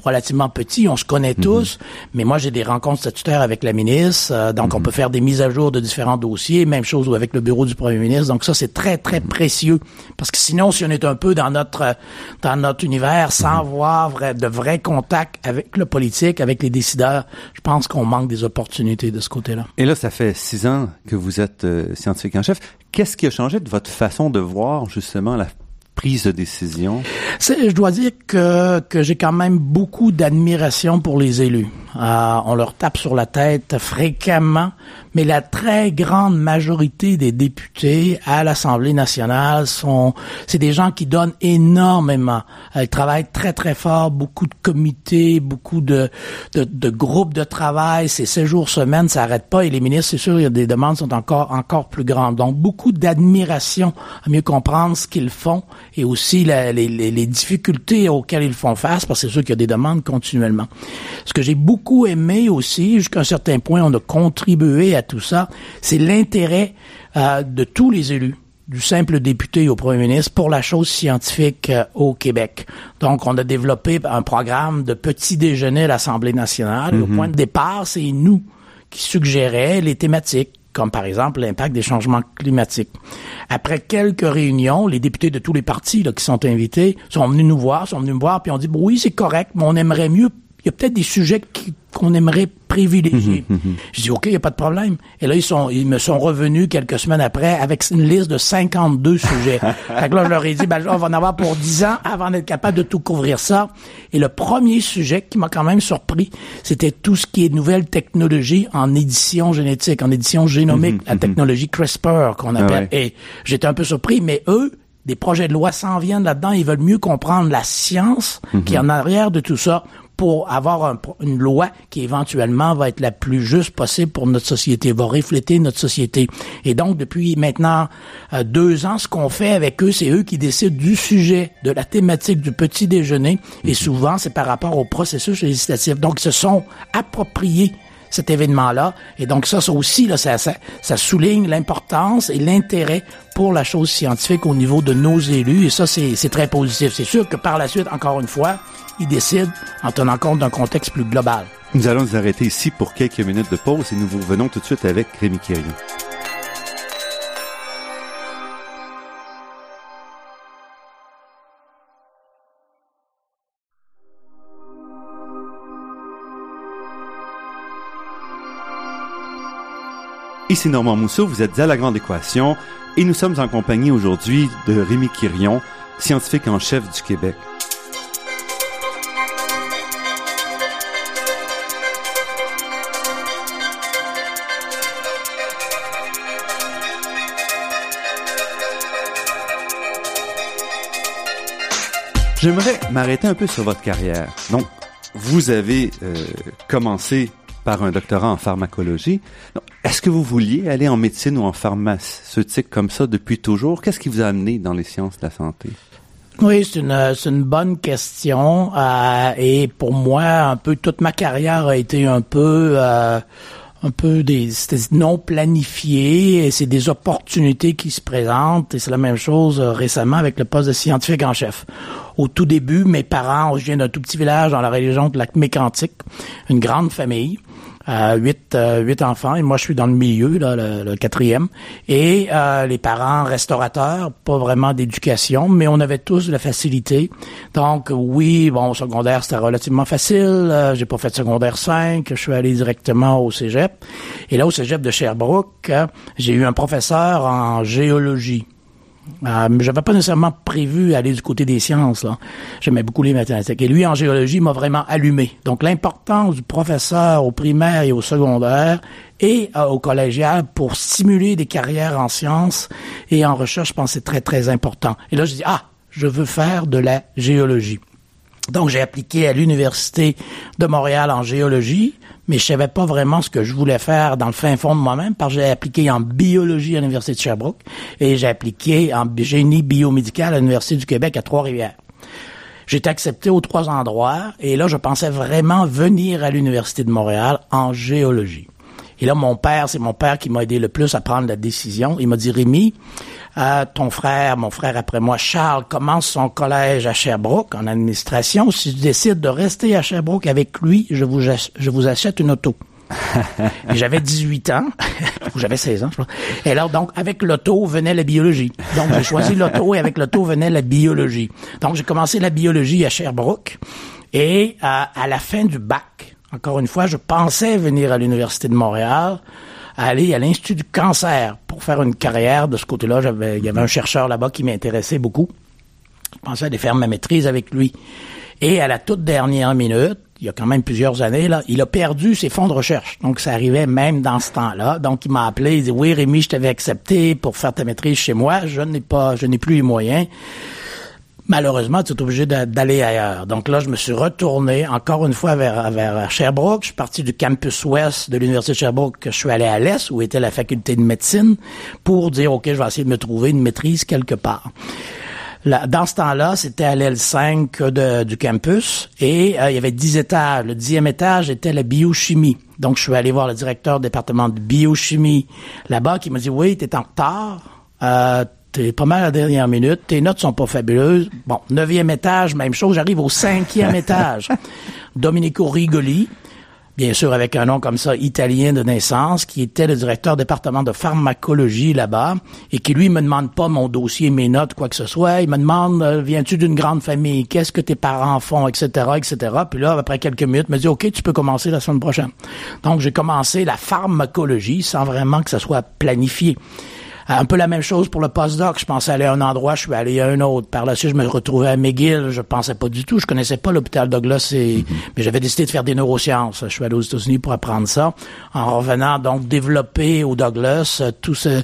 relativement petit, on se connaît mhm. tous, mais moi j'ai des rencontres statutaires avec la ministre, euh, donc on mhm. peut faire des mises à jour de différents dossiers, même chose avec le bureau du premier ministre, donc ça c'est très très mhm. précieux, parce que sinon si on est un peu dans notre dans notre univers sans avoir de vrais contacts avec le politique, avec les décideurs, je pense qu'on manque des opportunités de ce côté-là. Et là, ça fait six ans que vous êtes euh, scientifique en chef. Qu'est-ce qui a changé de votre façon de voir justement la Je dois dire que, que j'ai quand même beaucoup d'admiration pour les élus. Euh, on leur tape sur la tête fréquemment, mais la très grande majorité des députés à l'Assemblée nationale sont, c'est des gens qui donnent énormément. Euh, ils travaillent très très fort, beaucoup de comités, beaucoup de, de, de groupes de travail. C'est séjours jours semaine, ça n'arrête pas. Et les ministres, c'est sûr, il y a des demandes sont encore encore plus grandes. Donc beaucoup d'admiration à mieux comprendre ce qu'ils font et aussi les, les, les difficultés auxquelles ils font face, parce que c'est sûr qu'il y a des demandes continuellement. Ce que j'ai beaucoup aimé aussi, jusqu'à un certain point, on a contribué à tout ça, c'est l'intérêt euh, de tous les élus du simple député au premier ministre pour la chose scientifique euh, au Québec. Donc, on a développé un programme de petit déjeuner à l'Assemblée nationale. Au mhm. point de départ, c'est nous qui suggérait les thématiques comme par exemple l'impact des changements climatiques. Après quelques réunions, les députés de tous les partis là, qui sont invités sont venus nous voir, sont venus me voir, puis on dit oui, c'est correct, mais on aimerait mieux il y a peut-être des sujets qu'on aimerait privilégier. Mhm, mhm. Je dis, OK, il n'y a pas de problème. Et là, ils sont, ils me sont revenus quelques semaines après avec une liste de 52 sujets. *laughs* fait que là, je leur ai dit, ben, on va en avoir pour 10 ans avant d'être capable de tout couvrir ça. Et le premier sujet qui m'a quand même surpris, c'était tout ce qui est nouvelle technologie en édition génétique, en édition génomique, la technologie CRISPR qu'on ah appelle. Et j'étais un peu surpris, mais eux, des projets de loi s'en viennent là-dedans. Ils veulent mieux comprendre la science qui est en arrière de tout ça pour avoir une loi qui éventuellement va être la plus juste possible pour notre société, va refléter notre société. Et donc, depuis maintenant euh, deux ans, ce qu'on fait avec eux, c'est eux qui décident du sujet, de la thématique du petit déjeuner, et mhm. souvent, c'est par rapport au processus législatif. Donc, ils se sont appropriés cet événement-là. Et donc ça, ça aussi, là, ça, ça, ça souligne l'importance et l'intérêt pour la chose scientifique au niveau de nos élus. Et ça, c'est très positif. C'est sûr que par la suite, encore une fois, il décide en tenant compte d'un contexte plus global. Nous allons nous arrêter ici pour quelques minutes de pause et nous vous revenons tout de suite avec Rémi Quirion. Ici Normand Mousseau, vous êtes à La Grande Équation et nous sommes en compagnie aujourd'hui de Rémi Quirion, scientifique en chef du Québec. J'aimerais m'arrêter un peu sur votre carrière. Donc, vous avez euh, commencé par un doctorat en pharmacologie. Est-ce que vous vouliez aller en médecine ou en pharmaceutique comme ça depuis toujours? Qu'est-ce qui vous a amené dans les sciences de la santé? Oui, c'est une, une bonne question. Euh, et pour moi, un peu toute ma carrière a été un peu euh, un peu des non planifié et c'est des opportunités qui se présentent et c'est la même chose euh, récemment avec le poste de scientifique en chef. Au tout début, mes parents, je viens d'un tout petit village dans la région de lac mécantique, une grande famille euh, huit, euh, huit enfants et moi je suis dans le milieu, le, quatrième. Et euh, les parents restaurateurs, pas vraiment d'éducation, mais on avait tous la facilité. Donc oui, bon, secondaire c'était relativement facile. J'ai pas fait secondaire 5, je suis allé directement au cégep. Et là au cégep de Sherbrooke, j'ai eu un professeur en géologie. Euh, j'avais pas nécessairement prévu aller du côté des sciences. J'aimais beaucoup les mathématiques. Et lui, en géologie, m'a vraiment allumé. Donc, l'importance du professeur au primaire et au secondaire et euh, au collégial pour stimuler des carrières en sciences et en recherche, je pense c'est très, très important. Et là, je dis, ah, je veux faire de la géologie. Donc, j'ai appliqué à l'Université de Montréal en géologie mais je savais pas vraiment ce que je voulais faire dans le fin fond de moi-même parce que j'ai appliqué en biologie à l'Université de Sherbrooke et j'ai appliqué en génie biomédical à l'Université du Québec à Trois-Rivières. J'ai été accepté aux trois endroits et là, je pensais vraiment venir à l'Université de Montréal en géologie. Et là, mon père, c'est mon père qui m'a aidé le plus à prendre la décision. Il m'a dit, Rémi, euh, ton frère, mon frère après moi, Charles, commence son collège à Sherbrooke en administration. Si tu décides de rester à Sherbrooke avec lui, je vous, je vous achète une auto. *laughs* j'avais 18 ans, *laughs* ou j'avais 16 ans, je crois. Et alors, donc, avec l'auto venait la biologie. Donc, j'ai choisi *laughs* l'auto et avec l'auto venait la biologie. Donc, j'ai commencé la biologie à Sherbrooke. Et euh, à la fin du bac, encore une fois, je pensais venir à l'Université de Montréal aller à l'Institut du cancer pour faire une carrière de ce côté-là. Il y avait un chercheur là-bas qui m'intéressait beaucoup. Je pensais aller faire ma maîtrise avec lui. Et à la toute dernière minute, il y a quand même plusieurs années, là, il a perdu ses fonds de recherche. Donc, ça arrivait même dans ce temps-là. Donc, il m'a appelé, il dit, oui, Rémi, je t'avais accepté pour faire ta maîtrise chez moi. Je n'ai pas, je n'ai plus les moyens malheureusement, tu es obligé d'aller ailleurs. Donc là, je me suis retourné encore une fois vers, vers Sherbrooke. Je suis parti du campus ouest de l'Université de Sherbrooke. Je suis allé à l'est, où était la faculté de médecine, pour dire, OK, je vais essayer de me trouver une maîtrise quelque part. Dans ce temps-là, c'était à l'aile 5 du campus et euh, il y avait 10 étages. Le dixième étage était la biochimie. Donc, je suis allé voir le directeur du département de biochimie là-bas qui m'a dit, oui, tu es en retard. Euh, T'es pas mal à la dernière minute. Tes notes sont pas fabuleuses. Bon, neuvième étage, même chose. J'arrive au cinquième *laughs* étage. Domenico Rigoli, bien sûr avec un nom comme ça, italien de naissance, qui était le directeur département de pharmacologie là-bas, et qui lui me demande pas mon dossier, mes notes, quoi que ce soit. Il me demande, euh, viens-tu d'une grande famille? Qu'est-ce que tes parents font? Etc., etc. Puis là, après quelques minutes, il me dit, OK, tu peux commencer la semaine prochaine. Donc, j'ai commencé la pharmacologie sans vraiment que ça soit planifié. Un peu la même chose pour le postdoc. Je pensais aller à un endroit, je suis allé à un autre. Par la suite, je me retrouvais à McGill. Je pensais pas du tout. Je connaissais pas l'hôpital Douglas, et, mm-hmm. mais j'avais décidé de faire des neurosciences. Je suis allé aux États-Unis pour apprendre ça. En revenant, donc, développer au Douglas euh, tout ce...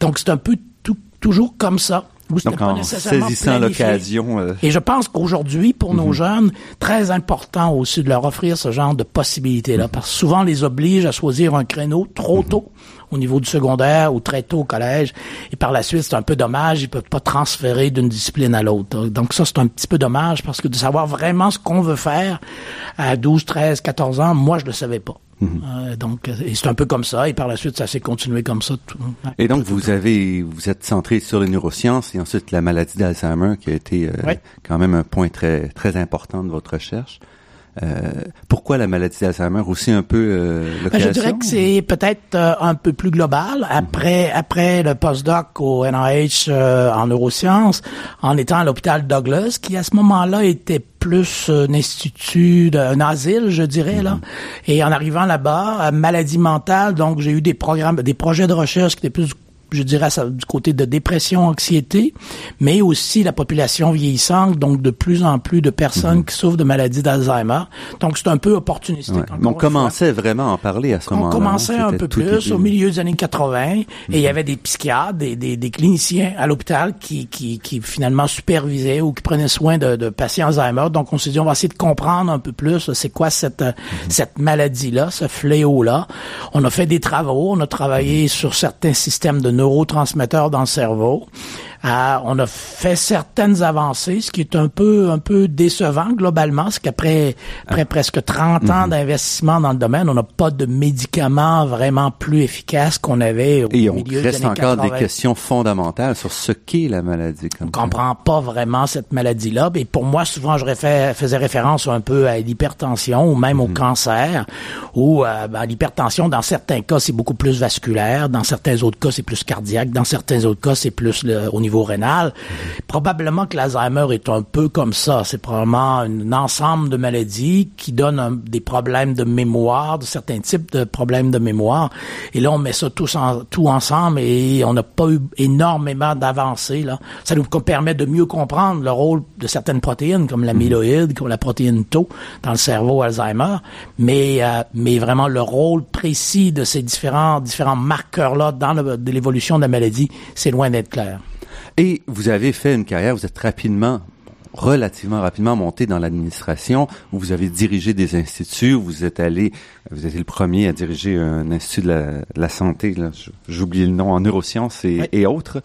Donc, c'est un peu tout, toujours comme ça. Donc, en saisissant l'occasion. Euh, et je pense qu'aujourd'hui, pour nos mm-hmm. jeunes, très important aussi de leur offrir ce genre de possibilités-là, mm-hmm. parce que souvent, on les oblige à choisir un créneau trop tôt au niveau du secondaire ou très tôt au collège. Et par la suite, c'est un peu dommage, ils peuvent pas transférer d'une discipline à l'autre. Donc ça, c'est un petit peu dommage parce que de savoir vraiment ce qu'on veut faire à 12, 13, 14 ans, moi, je le savais pas. Mhm. Euh, donc, c'est un peu comme ça. Et par la suite, ça s'est continué comme ça. et donc, vous avez, vous êtes centré sur les neurosciences et ensuite la maladie d'Alzheimer qui a été euh, quand même un point très très important de votre recherche. Euh, pourquoi la maladie d'Alzheimer? Aussi un peu euh, ben, Je dirais que c'est peut-être euh, un peu plus global. Après après le postdoc au NIH euh, en neurosciences, en étant à l'hôpital Douglas, qui à ce moment-là était plus un institut, un asile, je dirais là. Mm-hmm. Et en arrivant là-bas, maladie mentale, donc j'ai eu des programmes, des projets de recherche qui étaient plus je dirais ça, du côté de dépression, anxiété, mais aussi la population vieillissante, donc de plus en plus de personnes mhm. qui souffrent de maladies d'Alzheimer. Donc c'est un peu opportunistique. On commençait vraiment à en parler à ce moment-là. On commençait un peu plus au milieu des années 80, et il y mhm. avait des psychiatres, des, des, des cliniciens à l'hôpital qui, qui, qui, finalement supervisaient ou qui prenaient soin de, de patients Alzheimer. Donc on s'est dit on va essayer de comprendre un peu plus c'est quoi cette mhm. cette maladie-là, ce fléau-là. On a fait des travaux, on a travaillé sur certains systèmes de neurotransmetteurs dans le cerveau. Euh, on a fait certaines avancées, ce qui est un peu un peu décevant globalement, c'est qu'après après presque 30 ans mhm. d'investissement dans le domaine, on n'a pas de médicaments vraiment plus efficaces qu'on avait au Et on reste encore des questions fondamentales sur ce qu'est la maladie. on comprend pas vraiment cette maladie-là. Et pour moi, souvent, je faisais référence un peu à l'hypertension ou même au mhm. cancer, ou euh, ben, l'hypertension, dans certains cas, c'est beaucoup plus vasculaire, dans certains autres cas, c'est plus cardiaque, dans certains autres cas, c'est plus le, au niveau rénal. Probablement que l'Alzheimer est un peu comme ça. C'est probablement un ensemble de maladies qui donnent des problèmes de mémoire, de certains types de problèmes de mémoire. Et là, on met ça tous en, tout ensemble et on n'a pas eu énormément d'avancées. Là, ça nous permet de mieux comprendre le rôle de certaines protéines comme l'amyloïde, comme la protéine Tau dans le cerveau Alzheimer, mais euh, mais vraiment le rôle précis de ces différents différents marqueurs là dans l'évolution de la maladie, c'est loin d'être clair. Et vous avez fait une carrière, vous êtes rapidement relativement rapidement monté dans l'administration, où vous avez dirigé des instituts, où vous êtes allé, vous êtes le premier à diriger un institut de la, santé, j'oublie le nom, en neurosciences et, et autres.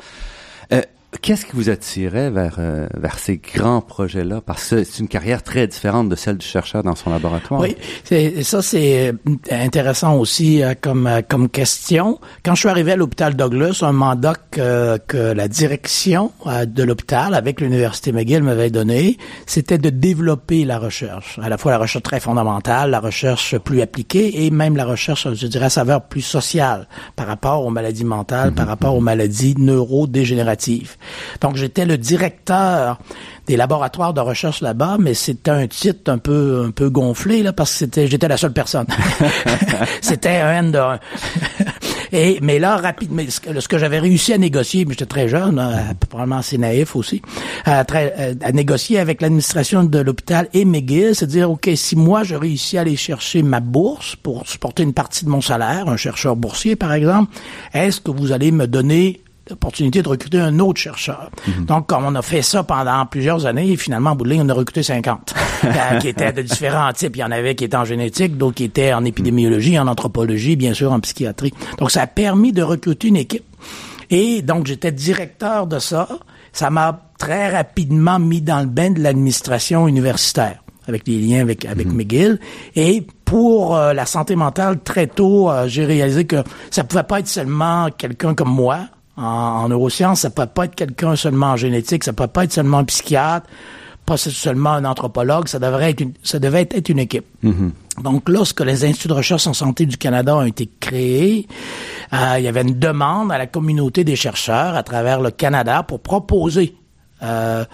Qu'est-ce qui vous attirait vers euh, vers ces grands projets-là? Parce que c'est une carrière très différente de celle du chercheur dans son laboratoire. Oui, c'est, ça c'est euh, intéressant aussi euh, comme comme question. Quand je suis arrivé à l'hôpital Douglas, un mandat que, que la direction de l'hôpital avec l'université McGill m'avait donné, c'était de développer la recherche, à la fois la recherche très fondamentale, la recherche plus appliquée et même la recherche, je dirais, à saveur plus sociale par rapport aux maladies mentales, par rapport aux maladies neurodégénératives. Donc, j'étais le directeur des laboratoires de recherche là-bas, mais c'était un titre un peu un peu gonflé là parce que c'était j'étais la seule personne. *laughs* c'était un N de un. Et mais là rapidement, ce que, j'avais réussi à négocier, mais j'étais très jeune, hein, probablement assez naïf aussi, à, très, à négocier avec l'administration de l'hôpital et McGill, c'est dire ok si moi je réussis à aller chercher ma bourse pour supporter une partie de mon salaire, un chercheur boursier par exemple, est-ce que vous allez me donner l'opportunité de recruter un autre chercheur. Mhm. Donc, comme on a fait ça pendant plusieurs années, finalement, en bout de ligne, on a recruté 50, *laughs* euh, qui étaient de différents types. Il y en avait qui étaient en génétique, d'autres qui étaient en épidémiologie, en anthropologie, bien sûr, en psychiatrie. Donc, ça a permis de recruter une équipe. Et donc, j'étais directeur de ça. Ça m'a très rapidement mis dans le bain de l'administration universitaire avec les liens avec avec mhm. McGill et pour euh, la santé mentale très tôt euh, j'ai réalisé que ça pouvait pas être seulement quelqu'un comme moi en, neurosciences, ça peut pas être quelqu'un seulement en génétique, ça peut pas être seulement un psychiatre, pas seulement un anthropologue, ça devrait être une, ça devait être une équipe. Mm-hmm. Donc, lorsque les instituts de recherche en santé du Canada ont été créés, euh, il y avait une demande à la communauté des chercheurs à travers le Canada pour proposer euh,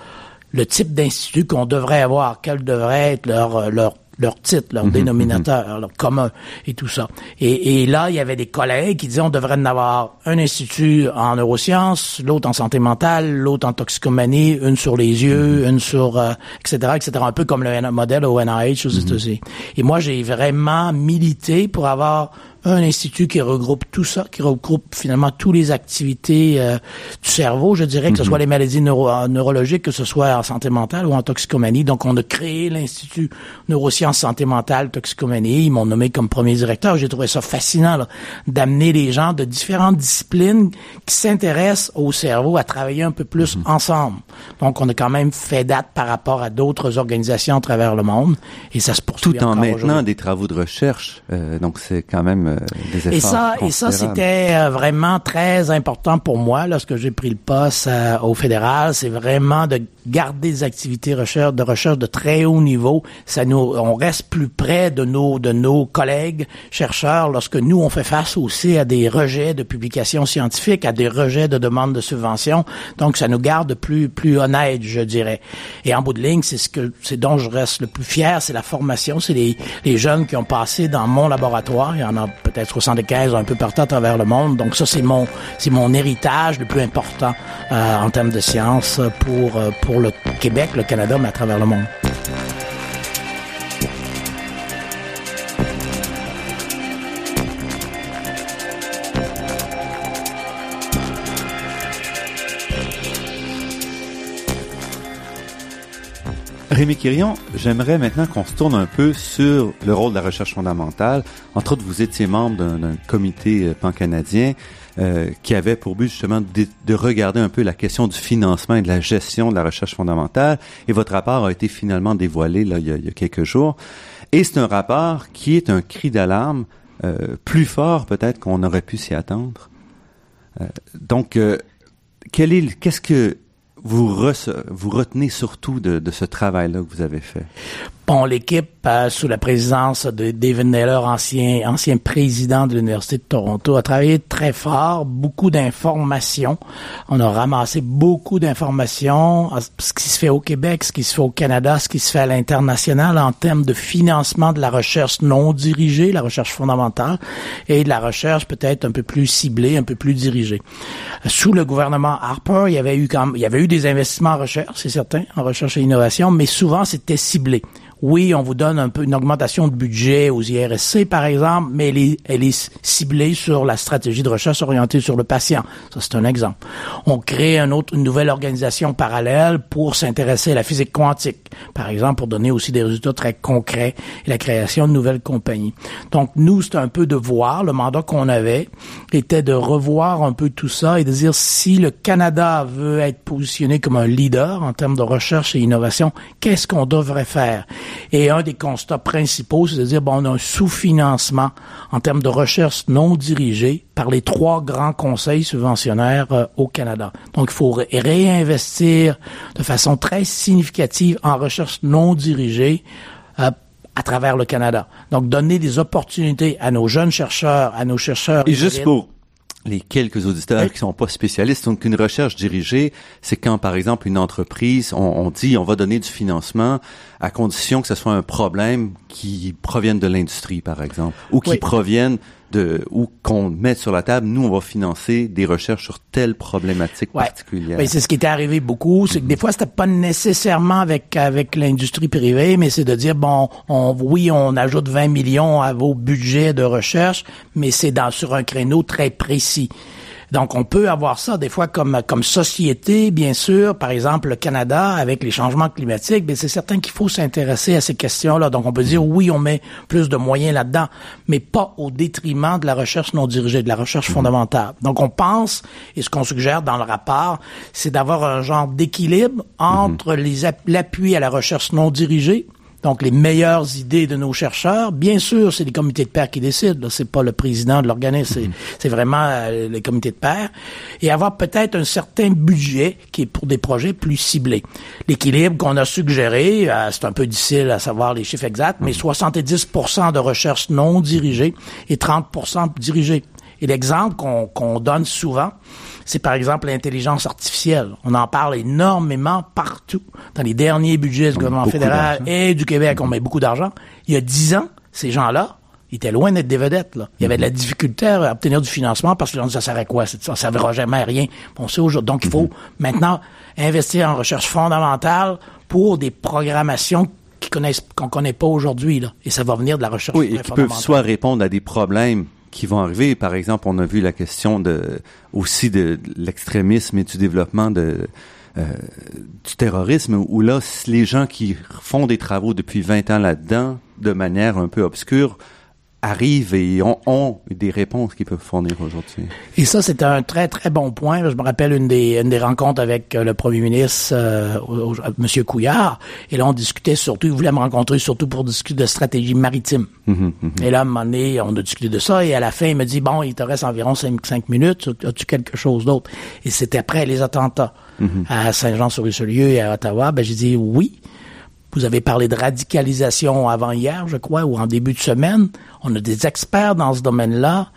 le type d'institut qu'on devrait avoir, quel devrait être leur, leur leur titre, leur mhm, dénominateur, mhm. leur commun et tout ça. Et, et, là, il y avait des collègues qui disaient on devrait en avoir un institut en neurosciences, l'autre en santé mentale, l'autre en toxicomanie, une sur les yeux, mhm. une sur euh, etc. etc. Un peu comme le modèle au NIH aux États-Unis. Et moi, j'ai vraiment milité pour avoir un institut qui regroupe tout ça, qui regroupe finalement toutes les activités euh, du cerveau, je dirais, que ce soit mhm. les maladies neuro neurologiques, que ce soit en santé mentale ou en toxicomanie. Donc, on a créé l'Institut Neurosciences Santé Mentale Toxicomanie. Ils m'ont nommé comme premier directeur. J'ai trouvé ça fascinant d'amener les gens de différentes disciplines qui s'intéressent au cerveau à travailler un peu plus mhm. ensemble. Donc, on a quand même fait date par rapport à d'autres organisations à travers le monde et ça se poursuit Tout en maintenant des travaux de recherche. Euh, donc, c'est quand même euh, et ça, et ça, c'était euh, vraiment très important pour moi lorsque j'ai pris le poste euh, au fédéral. C'est vraiment de garder des activités recherche, de recherche de très haut niveau. Ça nous, on reste plus près de nos, de nos collègues chercheurs lorsque nous, on fait face aussi à des rejets de publications scientifiques, à des rejets de demandes de subventions. Donc, ça nous garde plus, plus honnêtes, je dirais. Et en bout de ligne, c'est ce que, c'est dont je reste le plus fier, c'est la formation. C'est les, les jeunes qui ont passé dans mon laboratoire. Il y en a peut-être 75 un peu partout à travers le monde. Donc, ça, c'est mon, c'est mon héritage le plus important euh, en termes de science pour, euh, pour le Québec, le Canada, mais à travers le monde. Rémi Quirion, j'aimerais maintenant qu'on se tourne un peu sur le rôle de la recherche fondamentale. Entre autres, vous étiez membre d'un comité euh, pan-canadien euh, qui avait pour but justement de, regarder un peu la question du financement et de la gestion de la recherche fondamentale. Et votre rapport a été finalement dévoilé là, il, y a, quelques jours. Et c'est un rapport qui est un cri d'alarme euh, plus fort peut-être qu'on aurait pu s'y attendre. Euh, donc, quel est, qu'est-ce que vous, vous retenez surtout de, de ce travail-là que vous avez fait? Bon, l'équipe euh, sous la présidence de David Naylor, ancien ancien président de l'université de Toronto, a travaillé très fort, beaucoup d'informations. On a ramassé beaucoup d'informations, ce qui se fait au Québec, ce qui se fait au Canada, ce qui se fait à l'international en termes de financement de la recherche non dirigée, la recherche fondamentale, et de la recherche peut-être un peu plus ciblée, un peu plus dirigée. Sous le gouvernement Harper, il y avait eu quand il y avait eu des investissements en recherche, c'est certain, en recherche et innovation, mais souvent c'était ciblé. Oui, on vous donne un peu une augmentation de budget aux IRSC, par exemple, mais elle est, ciblée sur la stratégie de recherche orientée sur le patient. Ça, c'est un exemple. On crée autre, une nouvelle organisation parallèle pour s'intéresser à la physique quantique, par exemple, pour donner aussi des résultats très concrets et la création de nouvelles compagnies. Donc, nous, c'est un peu de voir. Le mandat qu'on avait était de revoir un peu tout ça et de dire si le Canada veut être positionné comme un leader en termes de recherche et innovation, qu'est-ce qu'on devrait faire? Et un des constats principaux, c'est de dire, bon, on a un sous-financement en termes de recherche non dirigée par les trois grands conseils subventionnaires euh, au Canada. Donc, il faut réinvestir de façon très significative en recherche non dirigée euh, à travers le Canada. Donc, donner des opportunités à nos jeunes chercheurs, à nos chercheurs. Et juste pour les quelques auditeurs qui sont pas spécialistes. Donc, une recherche dirigée, c'est quand, par exemple, une entreprise, on, dit, on va donner du financement à condition que ce soit un problème qui provienne de l'industrie, par exemple, ou qui provienne de ou qu'on mette sur la table, nous on va financer des recherches sur telle problématique particulière. c'est ce qui était arrivé beaucoup, c'est que des fois c'était pas nécessairement avec avec l'industrie privée, mais c'est de dire bon, on, oui on ajoute 20 millions à vos budgets de recherche, mais c'est dans sur un créneau très précis. Donc, on peut avoir ça des fois comme comme société, bien sûr. Par exemple, le Canada avec les changements climatiques, mais c'est certain qu'il faut s'intéresser à ces questions-là. Donc, on peut dire oui, on met plus de moyens là-dedans, mais pas au détriment de la recherche non dirigée, de la recherche mhm. fondamentale. Donc, on pense et ce qu'on suggère dans le rapport, c'est d'avoir un genre d'équilibre entre mhm. les l'appui à la recherche non dirigée donc, les meilleures idées de nos chercheurs, bien sûr, c'est les comités de pairs qui décident. C'est pas le président de l'organisme, c'est, mhm. vraiment euh, les comités de pairs. Et avoir peut-être un certain budget qui est pour des projets plus ciblés. L'équilibre qu'on a suggéré, euh, c'est un peu difficile à savoir les chiffres exacts, mais 70 mhm. de recherche non dirigée et 30% dirigée. Et l'exemple qu'on donne souvent, c'est par exemple l'intelligence artificielle. On en parle énormément partout. Dans les derniers budgets du gouvernement fédéral et du Québec, on met beaucoup d'argent. Il y a dix ans, ces gens-là, ils étaient loin d'être des vedettes. Là. Il y avait de la difficulté à obtenir du financement parce que ça servait à quoi? Ça ne servira jamais à rien. On sait aujourd'hui. Donc, il faut mm-hmm. maintenant investir en recherche fondamentale pour des programmations qu'on connaît pas aujourd'hui là et ça va venir de la recherche oui, et qui peuvent soit répondre à des problèmes qui vont arriver. Par exemple, on a vu la question de aussi de, l'extrémisme et du développement de euh, du terrorisme, où là, les gens qui font des travaux depuis 20 ans là-dedans, de manière un peu obscure, arrivent et ont, des réponses qu'ils peuvent fournir aujourd'hui. Et ça, c'est un très, très bon point. Je me rappelle une des, une des rencontres avec euh, le premier ministre, euh, M. Couillard, et là, on discutait surtout, il voulait me rencontrer surtout pour discuter de stratégie maritime. Hum, hum, hum, et là, à un moment donné, on a discuté de ça, et à la fin, il me dit, bon, il te reste environ cinq, cinq minutes, as-tu quelque chose d'autre? Et c'était après les attentats à Saint-Jean-sur-Richelieu et à Ottawa. Ben, j'ai dit oui. Vous avez parlé de radicalisation avant-hier, je crois, ou en début de semaine. On a des experts dans ce domaine-là.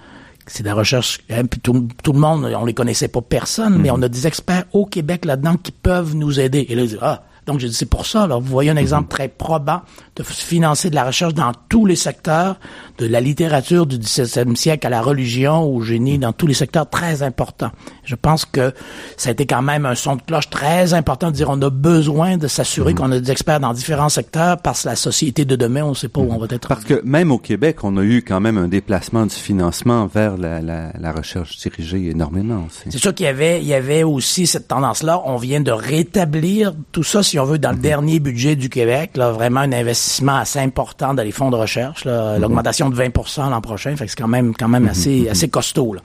C'est de la recherche, hein, puis tout, tout, le monde, on les connaissait pas personne, mais mhm. on a des experts au Québec là-dedans qui peuvent nous aider. Et là, ah, donc, je dis, c'est pour ça, là, vous voyez un exemple mhm. très probant de financer de la recherche dans tous les secteurs, de la littérature du 17e siècle à la religion, au génie, dans tous les secteurs très importants. Je pense que ça a été quand même un son de cloche très important de dire on a besoin de s'assurer mhm. qu'on a des experts dans différents secteurs parce que la société de demain, on ne sait pas où on va être. Parce que même au Québec, on a eu quand même un déplacement du financement vers la, la, la recherche dirigée énormément. C'est sûr qu'il y avait, il y avait aussi cette tendance-là. On vient de rétablir tout ça, si on veut, dans le dernier budget du Québec, là, vraiment un investissement assez important dans les fonds de recherche, mhm. l'augmentation de 20% l'an prochain, fait que c'est quand même quand même mhm. assez mhm. assez costaud. Là.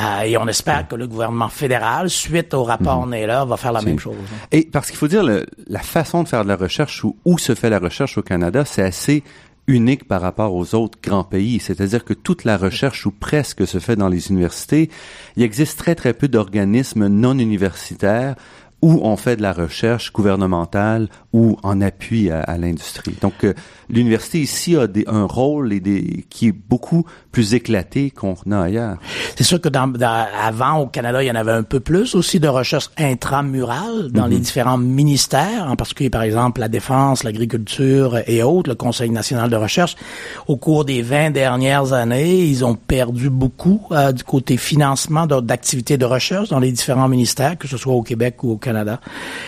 Euh, et on espère que le gouvernement fédéral, suite au rapport Naylor, va faire la même chose. Et parce qu'il faut dire la façon de faire de la recherche ou où se fait la recherche au Canada, c'est assez unique par rapport aux autres grands pays. C'est-à-dire que toute la recherche ou presque se fait dans les universités. Il existe très très peu d'organismes non universitaires où on fait de la recherche gouvernementale ou en appui à, l'industrie. Donc, euh, l'université ici a des, un rôle et des, qui est beaucoup plus éclaté qu'on a ailleurs. C'est sûr que dans, avant, au Canada, il y en avait un peu plus aussi de recherche intramurale dans les mhm. différents ministères, en particulier, par exemple, la défense, l'agriculture et autres, le Conseil national de recherche. Au cours des 20 dernières années, ils ont perdu beaucoup euh, du côté financement d'activités de recherche dans les différents ministères, que ce soit au Québec ou au Canada.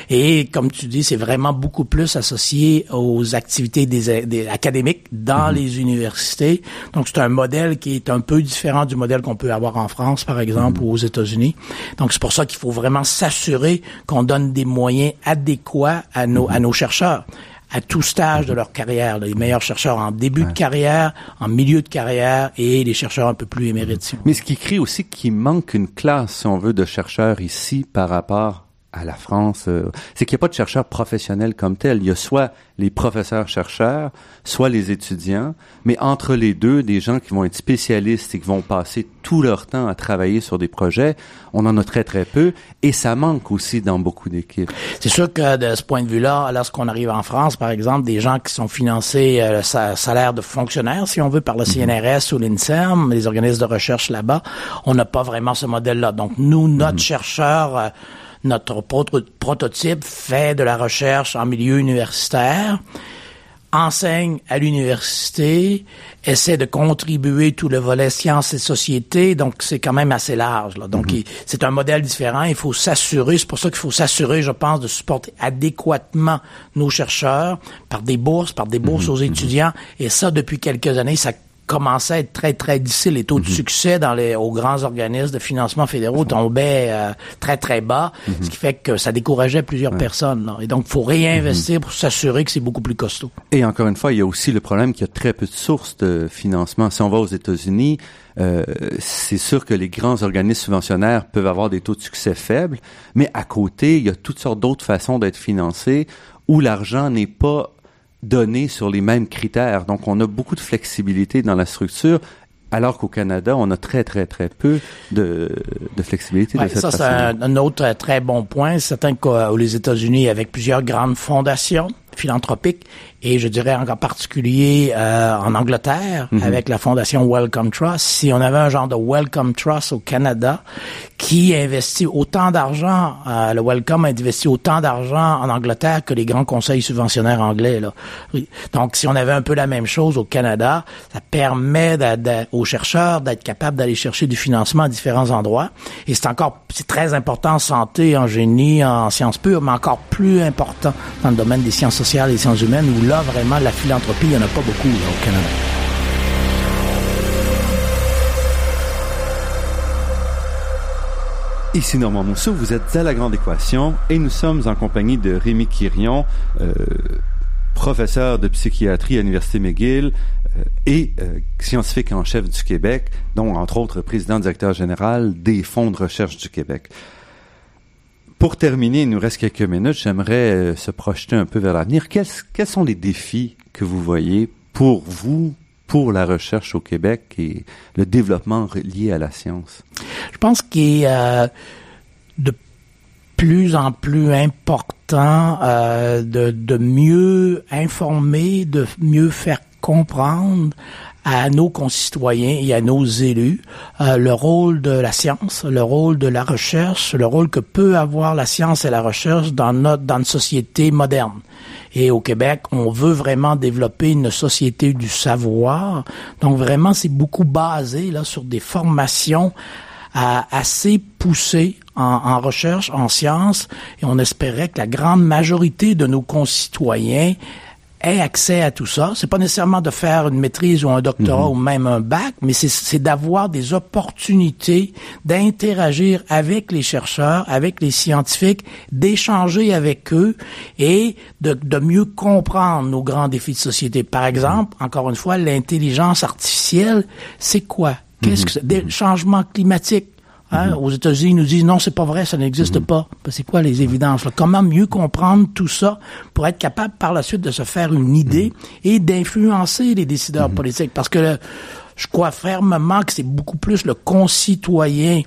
Et comme tu dis, c'est vraiment beaucoup plus associé aux activités des, académiques dans mhm. les universités. Donc, c'est un modèle qui est un peu différent du modèle qu'on peut avoir en France, par exemple, mhm. ou aux États-Unis. Donc, c'est pour ça qu'il faut vraiment s'assurer qu'on donne des moyens adéquats à nos, à nos chercheurs à tout stage de leur carrière. Les meilleurs chercheurs en début de carrière, en milieu de carrière et les chercheurs un peu plus émérites. Mais ce qui crée aussi qu'il manque une classe, si on veut, de chercheurs ici par rapport à la France, euh, c'est qu'il n'y a pas de chercheurs professionnels comme tels. Il y a soit les professeurs-chercheurs, soit les étudiants, mais entre les deux, des gens qui vont être spécialistes et qui vont passer tout leur temps à travailler sur des projets, on en a très très peu et ça manque aussi dans beaucoup d'équipes. C'est sûr que de ce point de vue-là, lorsqu'on arrive en France, par exemple, des gens qui sont financés euh, salaire de fonctionnaire, si on veut, par le mhm. CNRS ou l'INSERM, les organismes de recherche là-bas, on n'a pas vraiment ce modèle-là. Donc nous, notre mhm. chercheur euh, notre prototype fait de la recherche en milieu universitaire, enseigne à l'université, essaie de contribuer tout le volet sciences et société, donc c'est quand même assez large. Là. Donc mm-hmm. c'est un modèle différent. Il faut s'assurer, c'est pour ça qu'il faut s'assurer, je pense, de supporter adéquatement nos chercheurs par des bourses, par des bourses mm-hmm. aux étudiants. Et ça, depuis quelques années, ça commençait à être très, très difficile. Les taux de mhm. succès dans les, aux grands organismes de financement fédéraux tombaient euh, très, très bas, mhm. ce qui fait que ça décourageait plusieurs personnes. Et donc, il faut réinvestir mhm. pour s'assurer que c'est beaucoup plus costaud. Et encore une fois, il y a aussi le problème qu'il y a très peu de sources de financement. Si on va aux États-Unis, euh, c'est sûr que les grands organismes subventionnaires peuvent avoir des taux de succès faibles, mais à côté, il y a toutes sortes d'autres façons d'être financés où l'argent n'est pas donné sur les mêmes critères. Donc, on a beaucoup de flexibilité dans la structure, alors qu'au Canada, on a très, très, très peu de, de flexibilité de cette ça, c'est un, autre très bon point. C'est certain qu'aux États-Unis, avec plusieurs grandes fondations philanthropiques, et je dirais en particulier euh, en Angleterre mhm. avec la fondation Wellcome Trust. Si on avait un genre de Wellcome Trust au Canada qui investit autant d'argent, euh, le Wellcome investit autant d'argent en Angleterre que les grands conseils subventionnaires anglais. Là. Donc si on avait un peu la même chose au Canada, ça permet aux chercheurs d'être capables d'aller chercher du financement à différents endroits. Et c'est encore c'est très important en santé, en génie, en sciences pures, mais encore plus important dans le domaine des sciences sociales et des sciences humaines où là, vraiment, la philanthropie, il n'y en a pas beaucoup au Canada. Ici Normand Mousseau, vous êtes à La Grande Équation et nous sommes en compagnie de Rémi Quirion, euh, professeur de psychiatrie à l'Université McGill euh, et euh, scientifique en chef du Québec, dont entre autres président directeur général des fonds de recherche du Québec. Pour terminer, il nous reste quelques minutes. J'aimerais euh, se projeter un peu vers l'avenir. Quels, sont les défis que vous voyez pour vous, pour la recherche au Québec et le développement lié à la science? Je pense qu'il est euh, de plus en plus important euh, de mieux informer, de mieux faire comprendre à nos concitoyens et à nos élus euh, le rôle de la science, le rôle de la recherche, le rôle que peut avoir la science et la recherche dans notre dans une société moderne. Et au Québec, on veut vraiment développer une société du savoir. Donc vraiment, c'est beaucoup basé là sur des formations euh, assez poussées en, en recherche, en sciences, et on espérait que la grande majorité de nos concitoyens ait accès à tout ça. C'est pas nécessairement de faire une maîtrise ou un doctorat mhm. ou même un bac, mais c'est d'avoir des opportunités d'interagir avec les chercheurs, avec les scientifiques, d'échanger avec eux et de, de mieux comprendre nos grands défis de société. Par exemple, encore une fois, l'intelligence artificielle, c'est quoi? Qu'est-ce que c'est? Des changements climatiques Hein? Aux États-Unis, ils nous disent non, c'est pas vrai, ça n'existe mhm. pas. Ben, c'est quoi les évidences? Comment mieux comprendre tout ça pour être capable par la suite de se faire une idée mhm. et d'influencer les décideurs politiques? Parce que je crois fermement que c'est beaucoup plus le concitoyen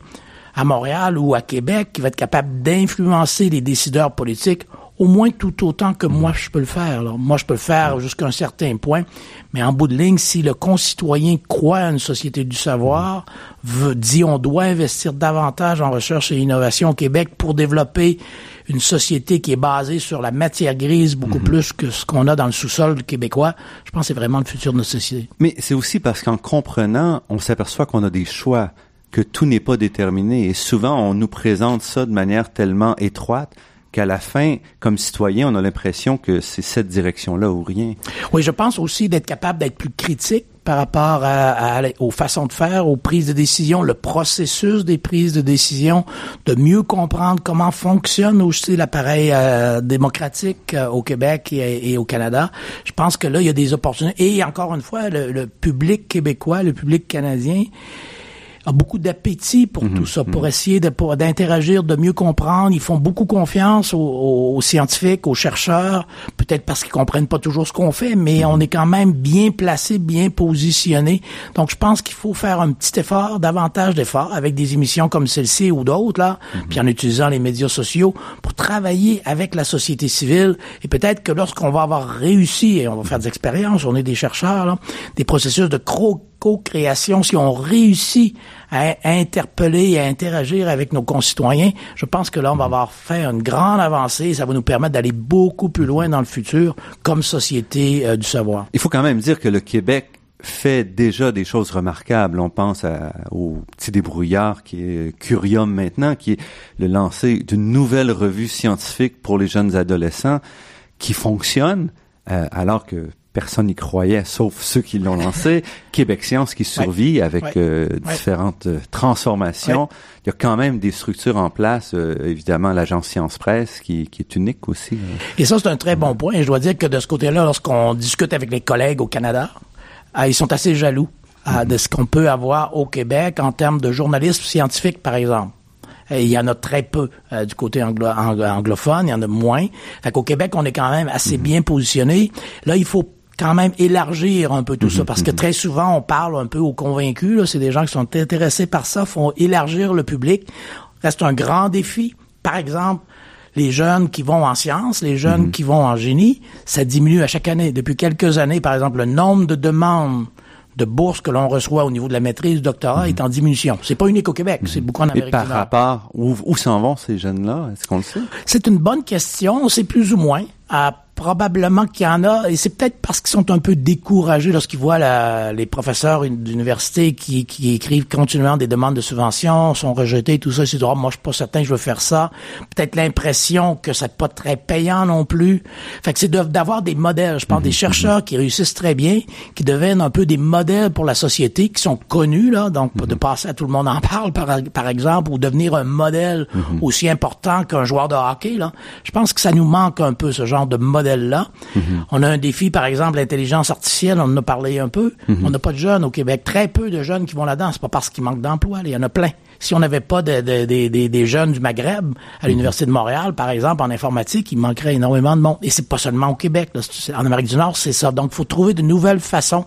à Montréal ou à Québec qui va être capable d'influencer les décideurs politiques au moins tout autant que moi je peux le faire. Moi, je peux le faire jusqu'à un certain point, mais en bout de ligne, si le concitoyen croit à une société du savoir, veut, dit on doit investir davantage en recherche et innovation au Québec pour développer une société qui est basée sur la matière grise beaucoup mhm. plus que ce qu'on a dans le sous-sol québécois, je pense que c'est vraiment le futur de notre société. Mais c'est aussi parce qu'en comprenant, on s'aperçoit qu'on a des choix, que tout n'est pas déterminé. Et souvent, on nous présente ça de manière tellement étroite qu'à la fin, comme citoyen, on a l'impression que c'est cette direction-là ou rien. Oui, je pense aussi d'être capable d'être plus critique par rapport à, aux façons de faire, aux prises de décision, le processus des prises de décision, de mieux comprendre comment fonctionne aussi l'appareil euh, démocratique euh, au Québec et, au Canada. Je pense que là, il y a des opportunités. Et encore une fois, le, le public québécois, le public canadien, a beaucoup d'appétit pour mhm, tout ça, pour mhm. essayer de, d'interagir, de mieux comprendre. Ils font beaucoup confiance aux, scientifiques, aux chercheurs, peut-être parce qu'ils comprennent pas toujours ce qu'on fait, mais mhm. on est quand même bien placé, bien positionné. Donc, je pense qu'il faut faire un petit effort, davantage d'efforts, avec des émissions comme celle-ci ou d'autres, là, puis en utilisant les médias sociaux pour travailler avec la société civile. Et peut-être que lorsqu'on va avoir réussi, et on va faire des expériences, on est des chercheurs, là, des processus de cro co-création, si on réussit à, interpeller et à interagir avec nos concitoyens, je pense que là, on va avoir fait une grande avancée et ça va nous permettre d'aller beaucoup plus loin dans le futur comme société euh, du savoir. Il faut quand même dire que le Québec fait déjà des choses remarquables. On pense au petit débrouillard qui est Curium maintenant, qui est le lancer d'une nouvelle revue scientifique pour les jeunes adolescents qui fonctionne, euh, alors que personne n'y croyait, sauf ceux qui l'ont lancé. *laughs* Québec Science qui survit avec euh, différentes euh, transformations. Il y a quand même des structures en place, euh, évidemment l'agence Science Presse qui, qui, est unique aussi. Et ça, c'est un très bon point. Je dois dire que de ce côté-là, lorsqu'on discute avec les collègues au Canada, ils sont assez jaloux mm-hmm. de ce qu'on peut avoir au Québec en termes de journalisme scientifique, par exemple. il y en a très peu du côté anglophone, il y en a moins. Fait qu'au Québec, on est quand même assez mm-hmm. bien positionné. Là, il faut quand même élargir un peu tout ça, mhm, parce que mhm. très souvent, on parle un peu aux convaincus, c'est des gens qui sont intéressés par ça, font élargir le public. Reste un grand défi. Par exemple, les jeunes qui vont en sciences, les jeunes mhm. qui vont en génie, ça diminue à chaque année. Depuis quelques années, par exemple, le nombre de demandes de bourses que l'on reçoit au niveau de la maîtrise, du doctorat est en diminution. C'est pas unique au Québec, c'est beaucoup en Amérique Et par rapport, où, où s'en vont ces jeunes-là? Est-ce qu'on le sait? C'est une bonne question. On sait plus ou moins. À probablement qu'il y en a, et c'est peut-être parce qu'ils sont un peu découragés lorsqu'ils voient la, les professeurs d'université qui, qui écrivent continuellement des demandes de subventions, sont rejetés, tout ça, ils se disent, oh, moi, je suis pas certain que je veux faire ça. Peut-être l'impression que c'est pas très payant non plus. Fait que c'est d'avoir des modèles, je pense, des mhm, chercheurs mhm. qui réussissent très bien, qui deviennent un peu des modèles pour la société, qui sont connus, là, donc de mhm. passer à tout le monde en parle, par, par exemple, ou devenir un modèle aussi important qu'un joueur de hockey, là. Je pense que ça nous manque un peu, ce genre de modèle là On a un défi, par exemple, l'intelligence artificielle, on en a parlé un peu. On n'a pas de jeunes au Québec, très peu de jeunes qui vont là-dedans. C'est pas parce qu'il manque d'emploi, il y en a plein. Si on n'avait pas des jeunes du Maghreb à l'Université de Montréal, par exemple, en informatique, il manquerait énormément de monde. Et c'est pas seulement au Québec. En Amérique du Nord, c'est ça. Donc, il faut trouver de nouvelles façons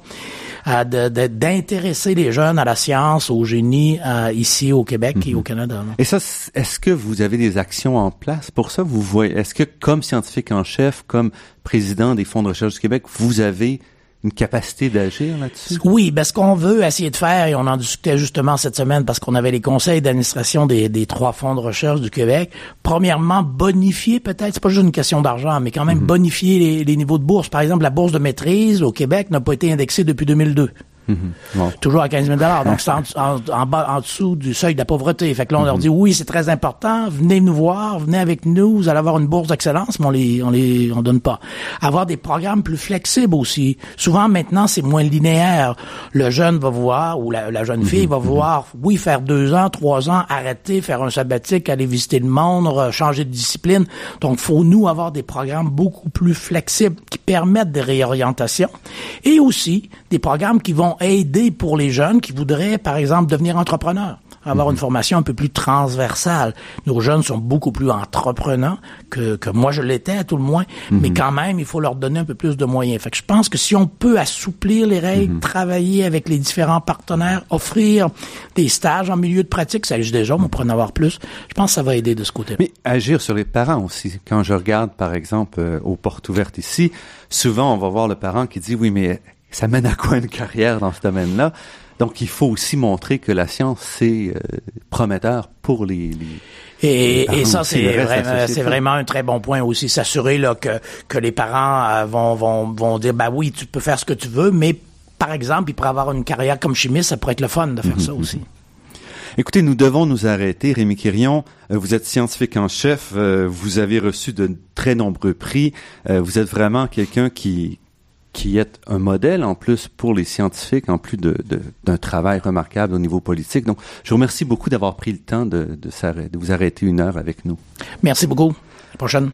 d'intéresser les jeunes à la science, au génie, ici au Québec et au mhm. Canada. Et ça, est-ce que vous avez des actions en place pour ça? Vous voyez, est-ce que comme scientifique en chef, comme président des fonds de recherche du Québec, vous avez une capacité d'agir là-dessus? Oui, ben ce qu'on veut essayer de faire, et on en discutait justement cette semaine parce qu'on avait les conseils d'administration des, des, trois fonds de recherche du Québec. Premièrement, bonifier peut-être, c'est pas juste une question d'argent, mais quand même mhm. bonifier les, les niveaux de bourse. Par exemple, la bourse de maîtrise au Québec n'a pas été indexée depuis 2002. Mhm. Toujours à 15 000 Donc, c'est en, en, bas, en dessous du seuil de la pauvreté. Fait que là, on leur mhm. dit, oui, c'est très important. Venez nous voir. Venez avec nous. Vous allez avoir une bourse d'excellence, mais on les, on les, on donne pas. Avoir des programmes plus flexibles aussi. Souvent, maintenant, c'est moins linéaire. Le jeune va voir, ou la, jeune mhm. fille va voir, oui, faire deux ans, trois ans, arrêter, faire un sabbatique, aller visiter le monde, changer de discipline. Donc, faut nous avoir des programmes beaucoup plus flexibles qui permettent des réorientations et aussi des programmes qui vont aider pour les jeunes qui voudraient, par exemple, devenir entrepreneurs. avoir une formation un peu plus transversale. Nos jeunes sont beaucoup plus entreprenants que, que moi je l'étais à tout le moins, mais quand même, il faut leur donner un peu plus de moyens. Fait que je pense que si on peut assouplir les règles, travailler avec les différents partenaires, offrir des stages en milieu de pratique, ça existe déjà, mais on pourrait en avoir plus. Je pense que ça va aider de ce côté-là. Mais agir sur les parents aussi. Quand je regarde, par exemple, euh, aux portes ouvertes ici, souvent on va voir le parent qui dit oui, mais ça mène à quoi une carrière dans ce domaine-là? Donc, il faut aussi montrer que la science, c'est euh, prometteur pour les... les et, les parents et ça, c'est vraiment, société. c'est vraiment un très bon point aussi. S'assurer là que, que les parents euh, vont, vont, vont dire, bah oui, tu peux faire ce que tu veux, mais par exemple, il pourrait avoir une carrière comme chimiste, ça pourrait être le fun de faire ça aussi. Écoutez, nous devons nous arrêter. Rémi Quirion, euh, vous êtes scientifique en chef, vous avez reçu de très nombreux prix, vous êtes vraiment quelqu'un qui qui est un modèle en plus pour les scientifiques, en plus d'un travail remarquable au niveau politique. Donc, je vous remercie beaucoup d'avoir pris le temps de, de vous arrêter une heure avec nous. Merci beaucoup. À la prochaine.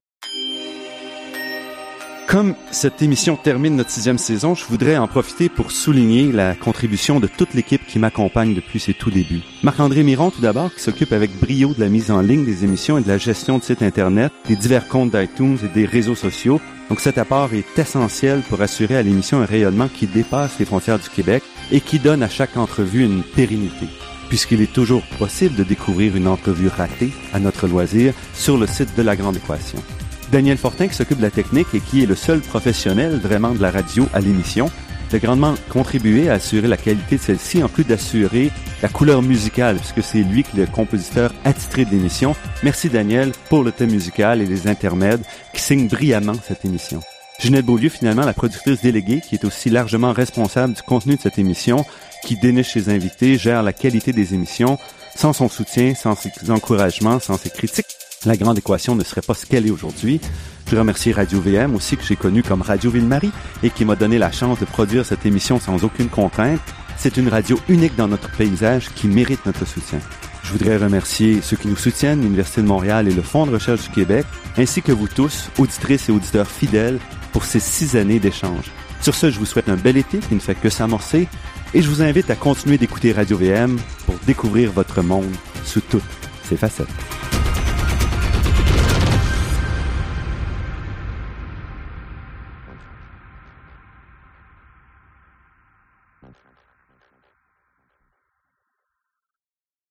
Comme cette émission termine notre sixième saison, je voudrais en profiter pour souligner la contribution de toute l'équipe qui m'accompagne depuis ses tout débuts. Marc-André Miron, tout d'abord, qui s'occupe avec brio de la mise en ligne des émissions et de la gestion du site Internet, des divers comptes d'iTunes et des réseaux sociaux. Donc cet apport est essentiel pour assurer à l'émission un rayonnement qui dépasse les frontières du Québec et qui donne à chaque entrevue une pérennité puisqu'il est toujours possible de découvrir une entrevue ratée à notre loisir sur le site de La Grande Équation. Daniel Fortin qui s'occupe de la technique et qui est le seul professionnel vraiment de la radio à l'émission, a grandement contribué à assurer la qualité de celle-ci, en plus d'assurer la couleur musicale, puisque c'est lui qui est le compositeur attitré de l'émission. Merci Daniel pour le thème musical et les intermèdes qui signent brillamment cette émission. Ginette Beaulieu, finalement, la productrice déléguée, qui est aussi largement responsable du contenu de cette émission, qui déniche ses invités, gère la qualité des émissions. Sans son soutien, sans ses encouragements, sans ses critiques, la grande équation ne serait pas ce qu'elle est aujourd'hui. Je remercie Radio VM aussi que j'ai connu comme Radio Ville-Marie et qui m'a donné la chance de produire cette émission sans aucune contrainte. C'est une radio unique dans notre paysage qui mérite notre soutien. Je voudrais remercier ceux qui nous soutiennent, l'Université de Montréal et le Fonds de recherche du Québec, ainsi que vous tous, auditrices et auditeurs fidèles, pour ces six années d'échange. Sur ce, je vous souhaite un bel été qui ne fait que s'amorcer et je vous invite à continuer d'écouter Radio VM pour découvrir votre monde sous toutes ses facettes.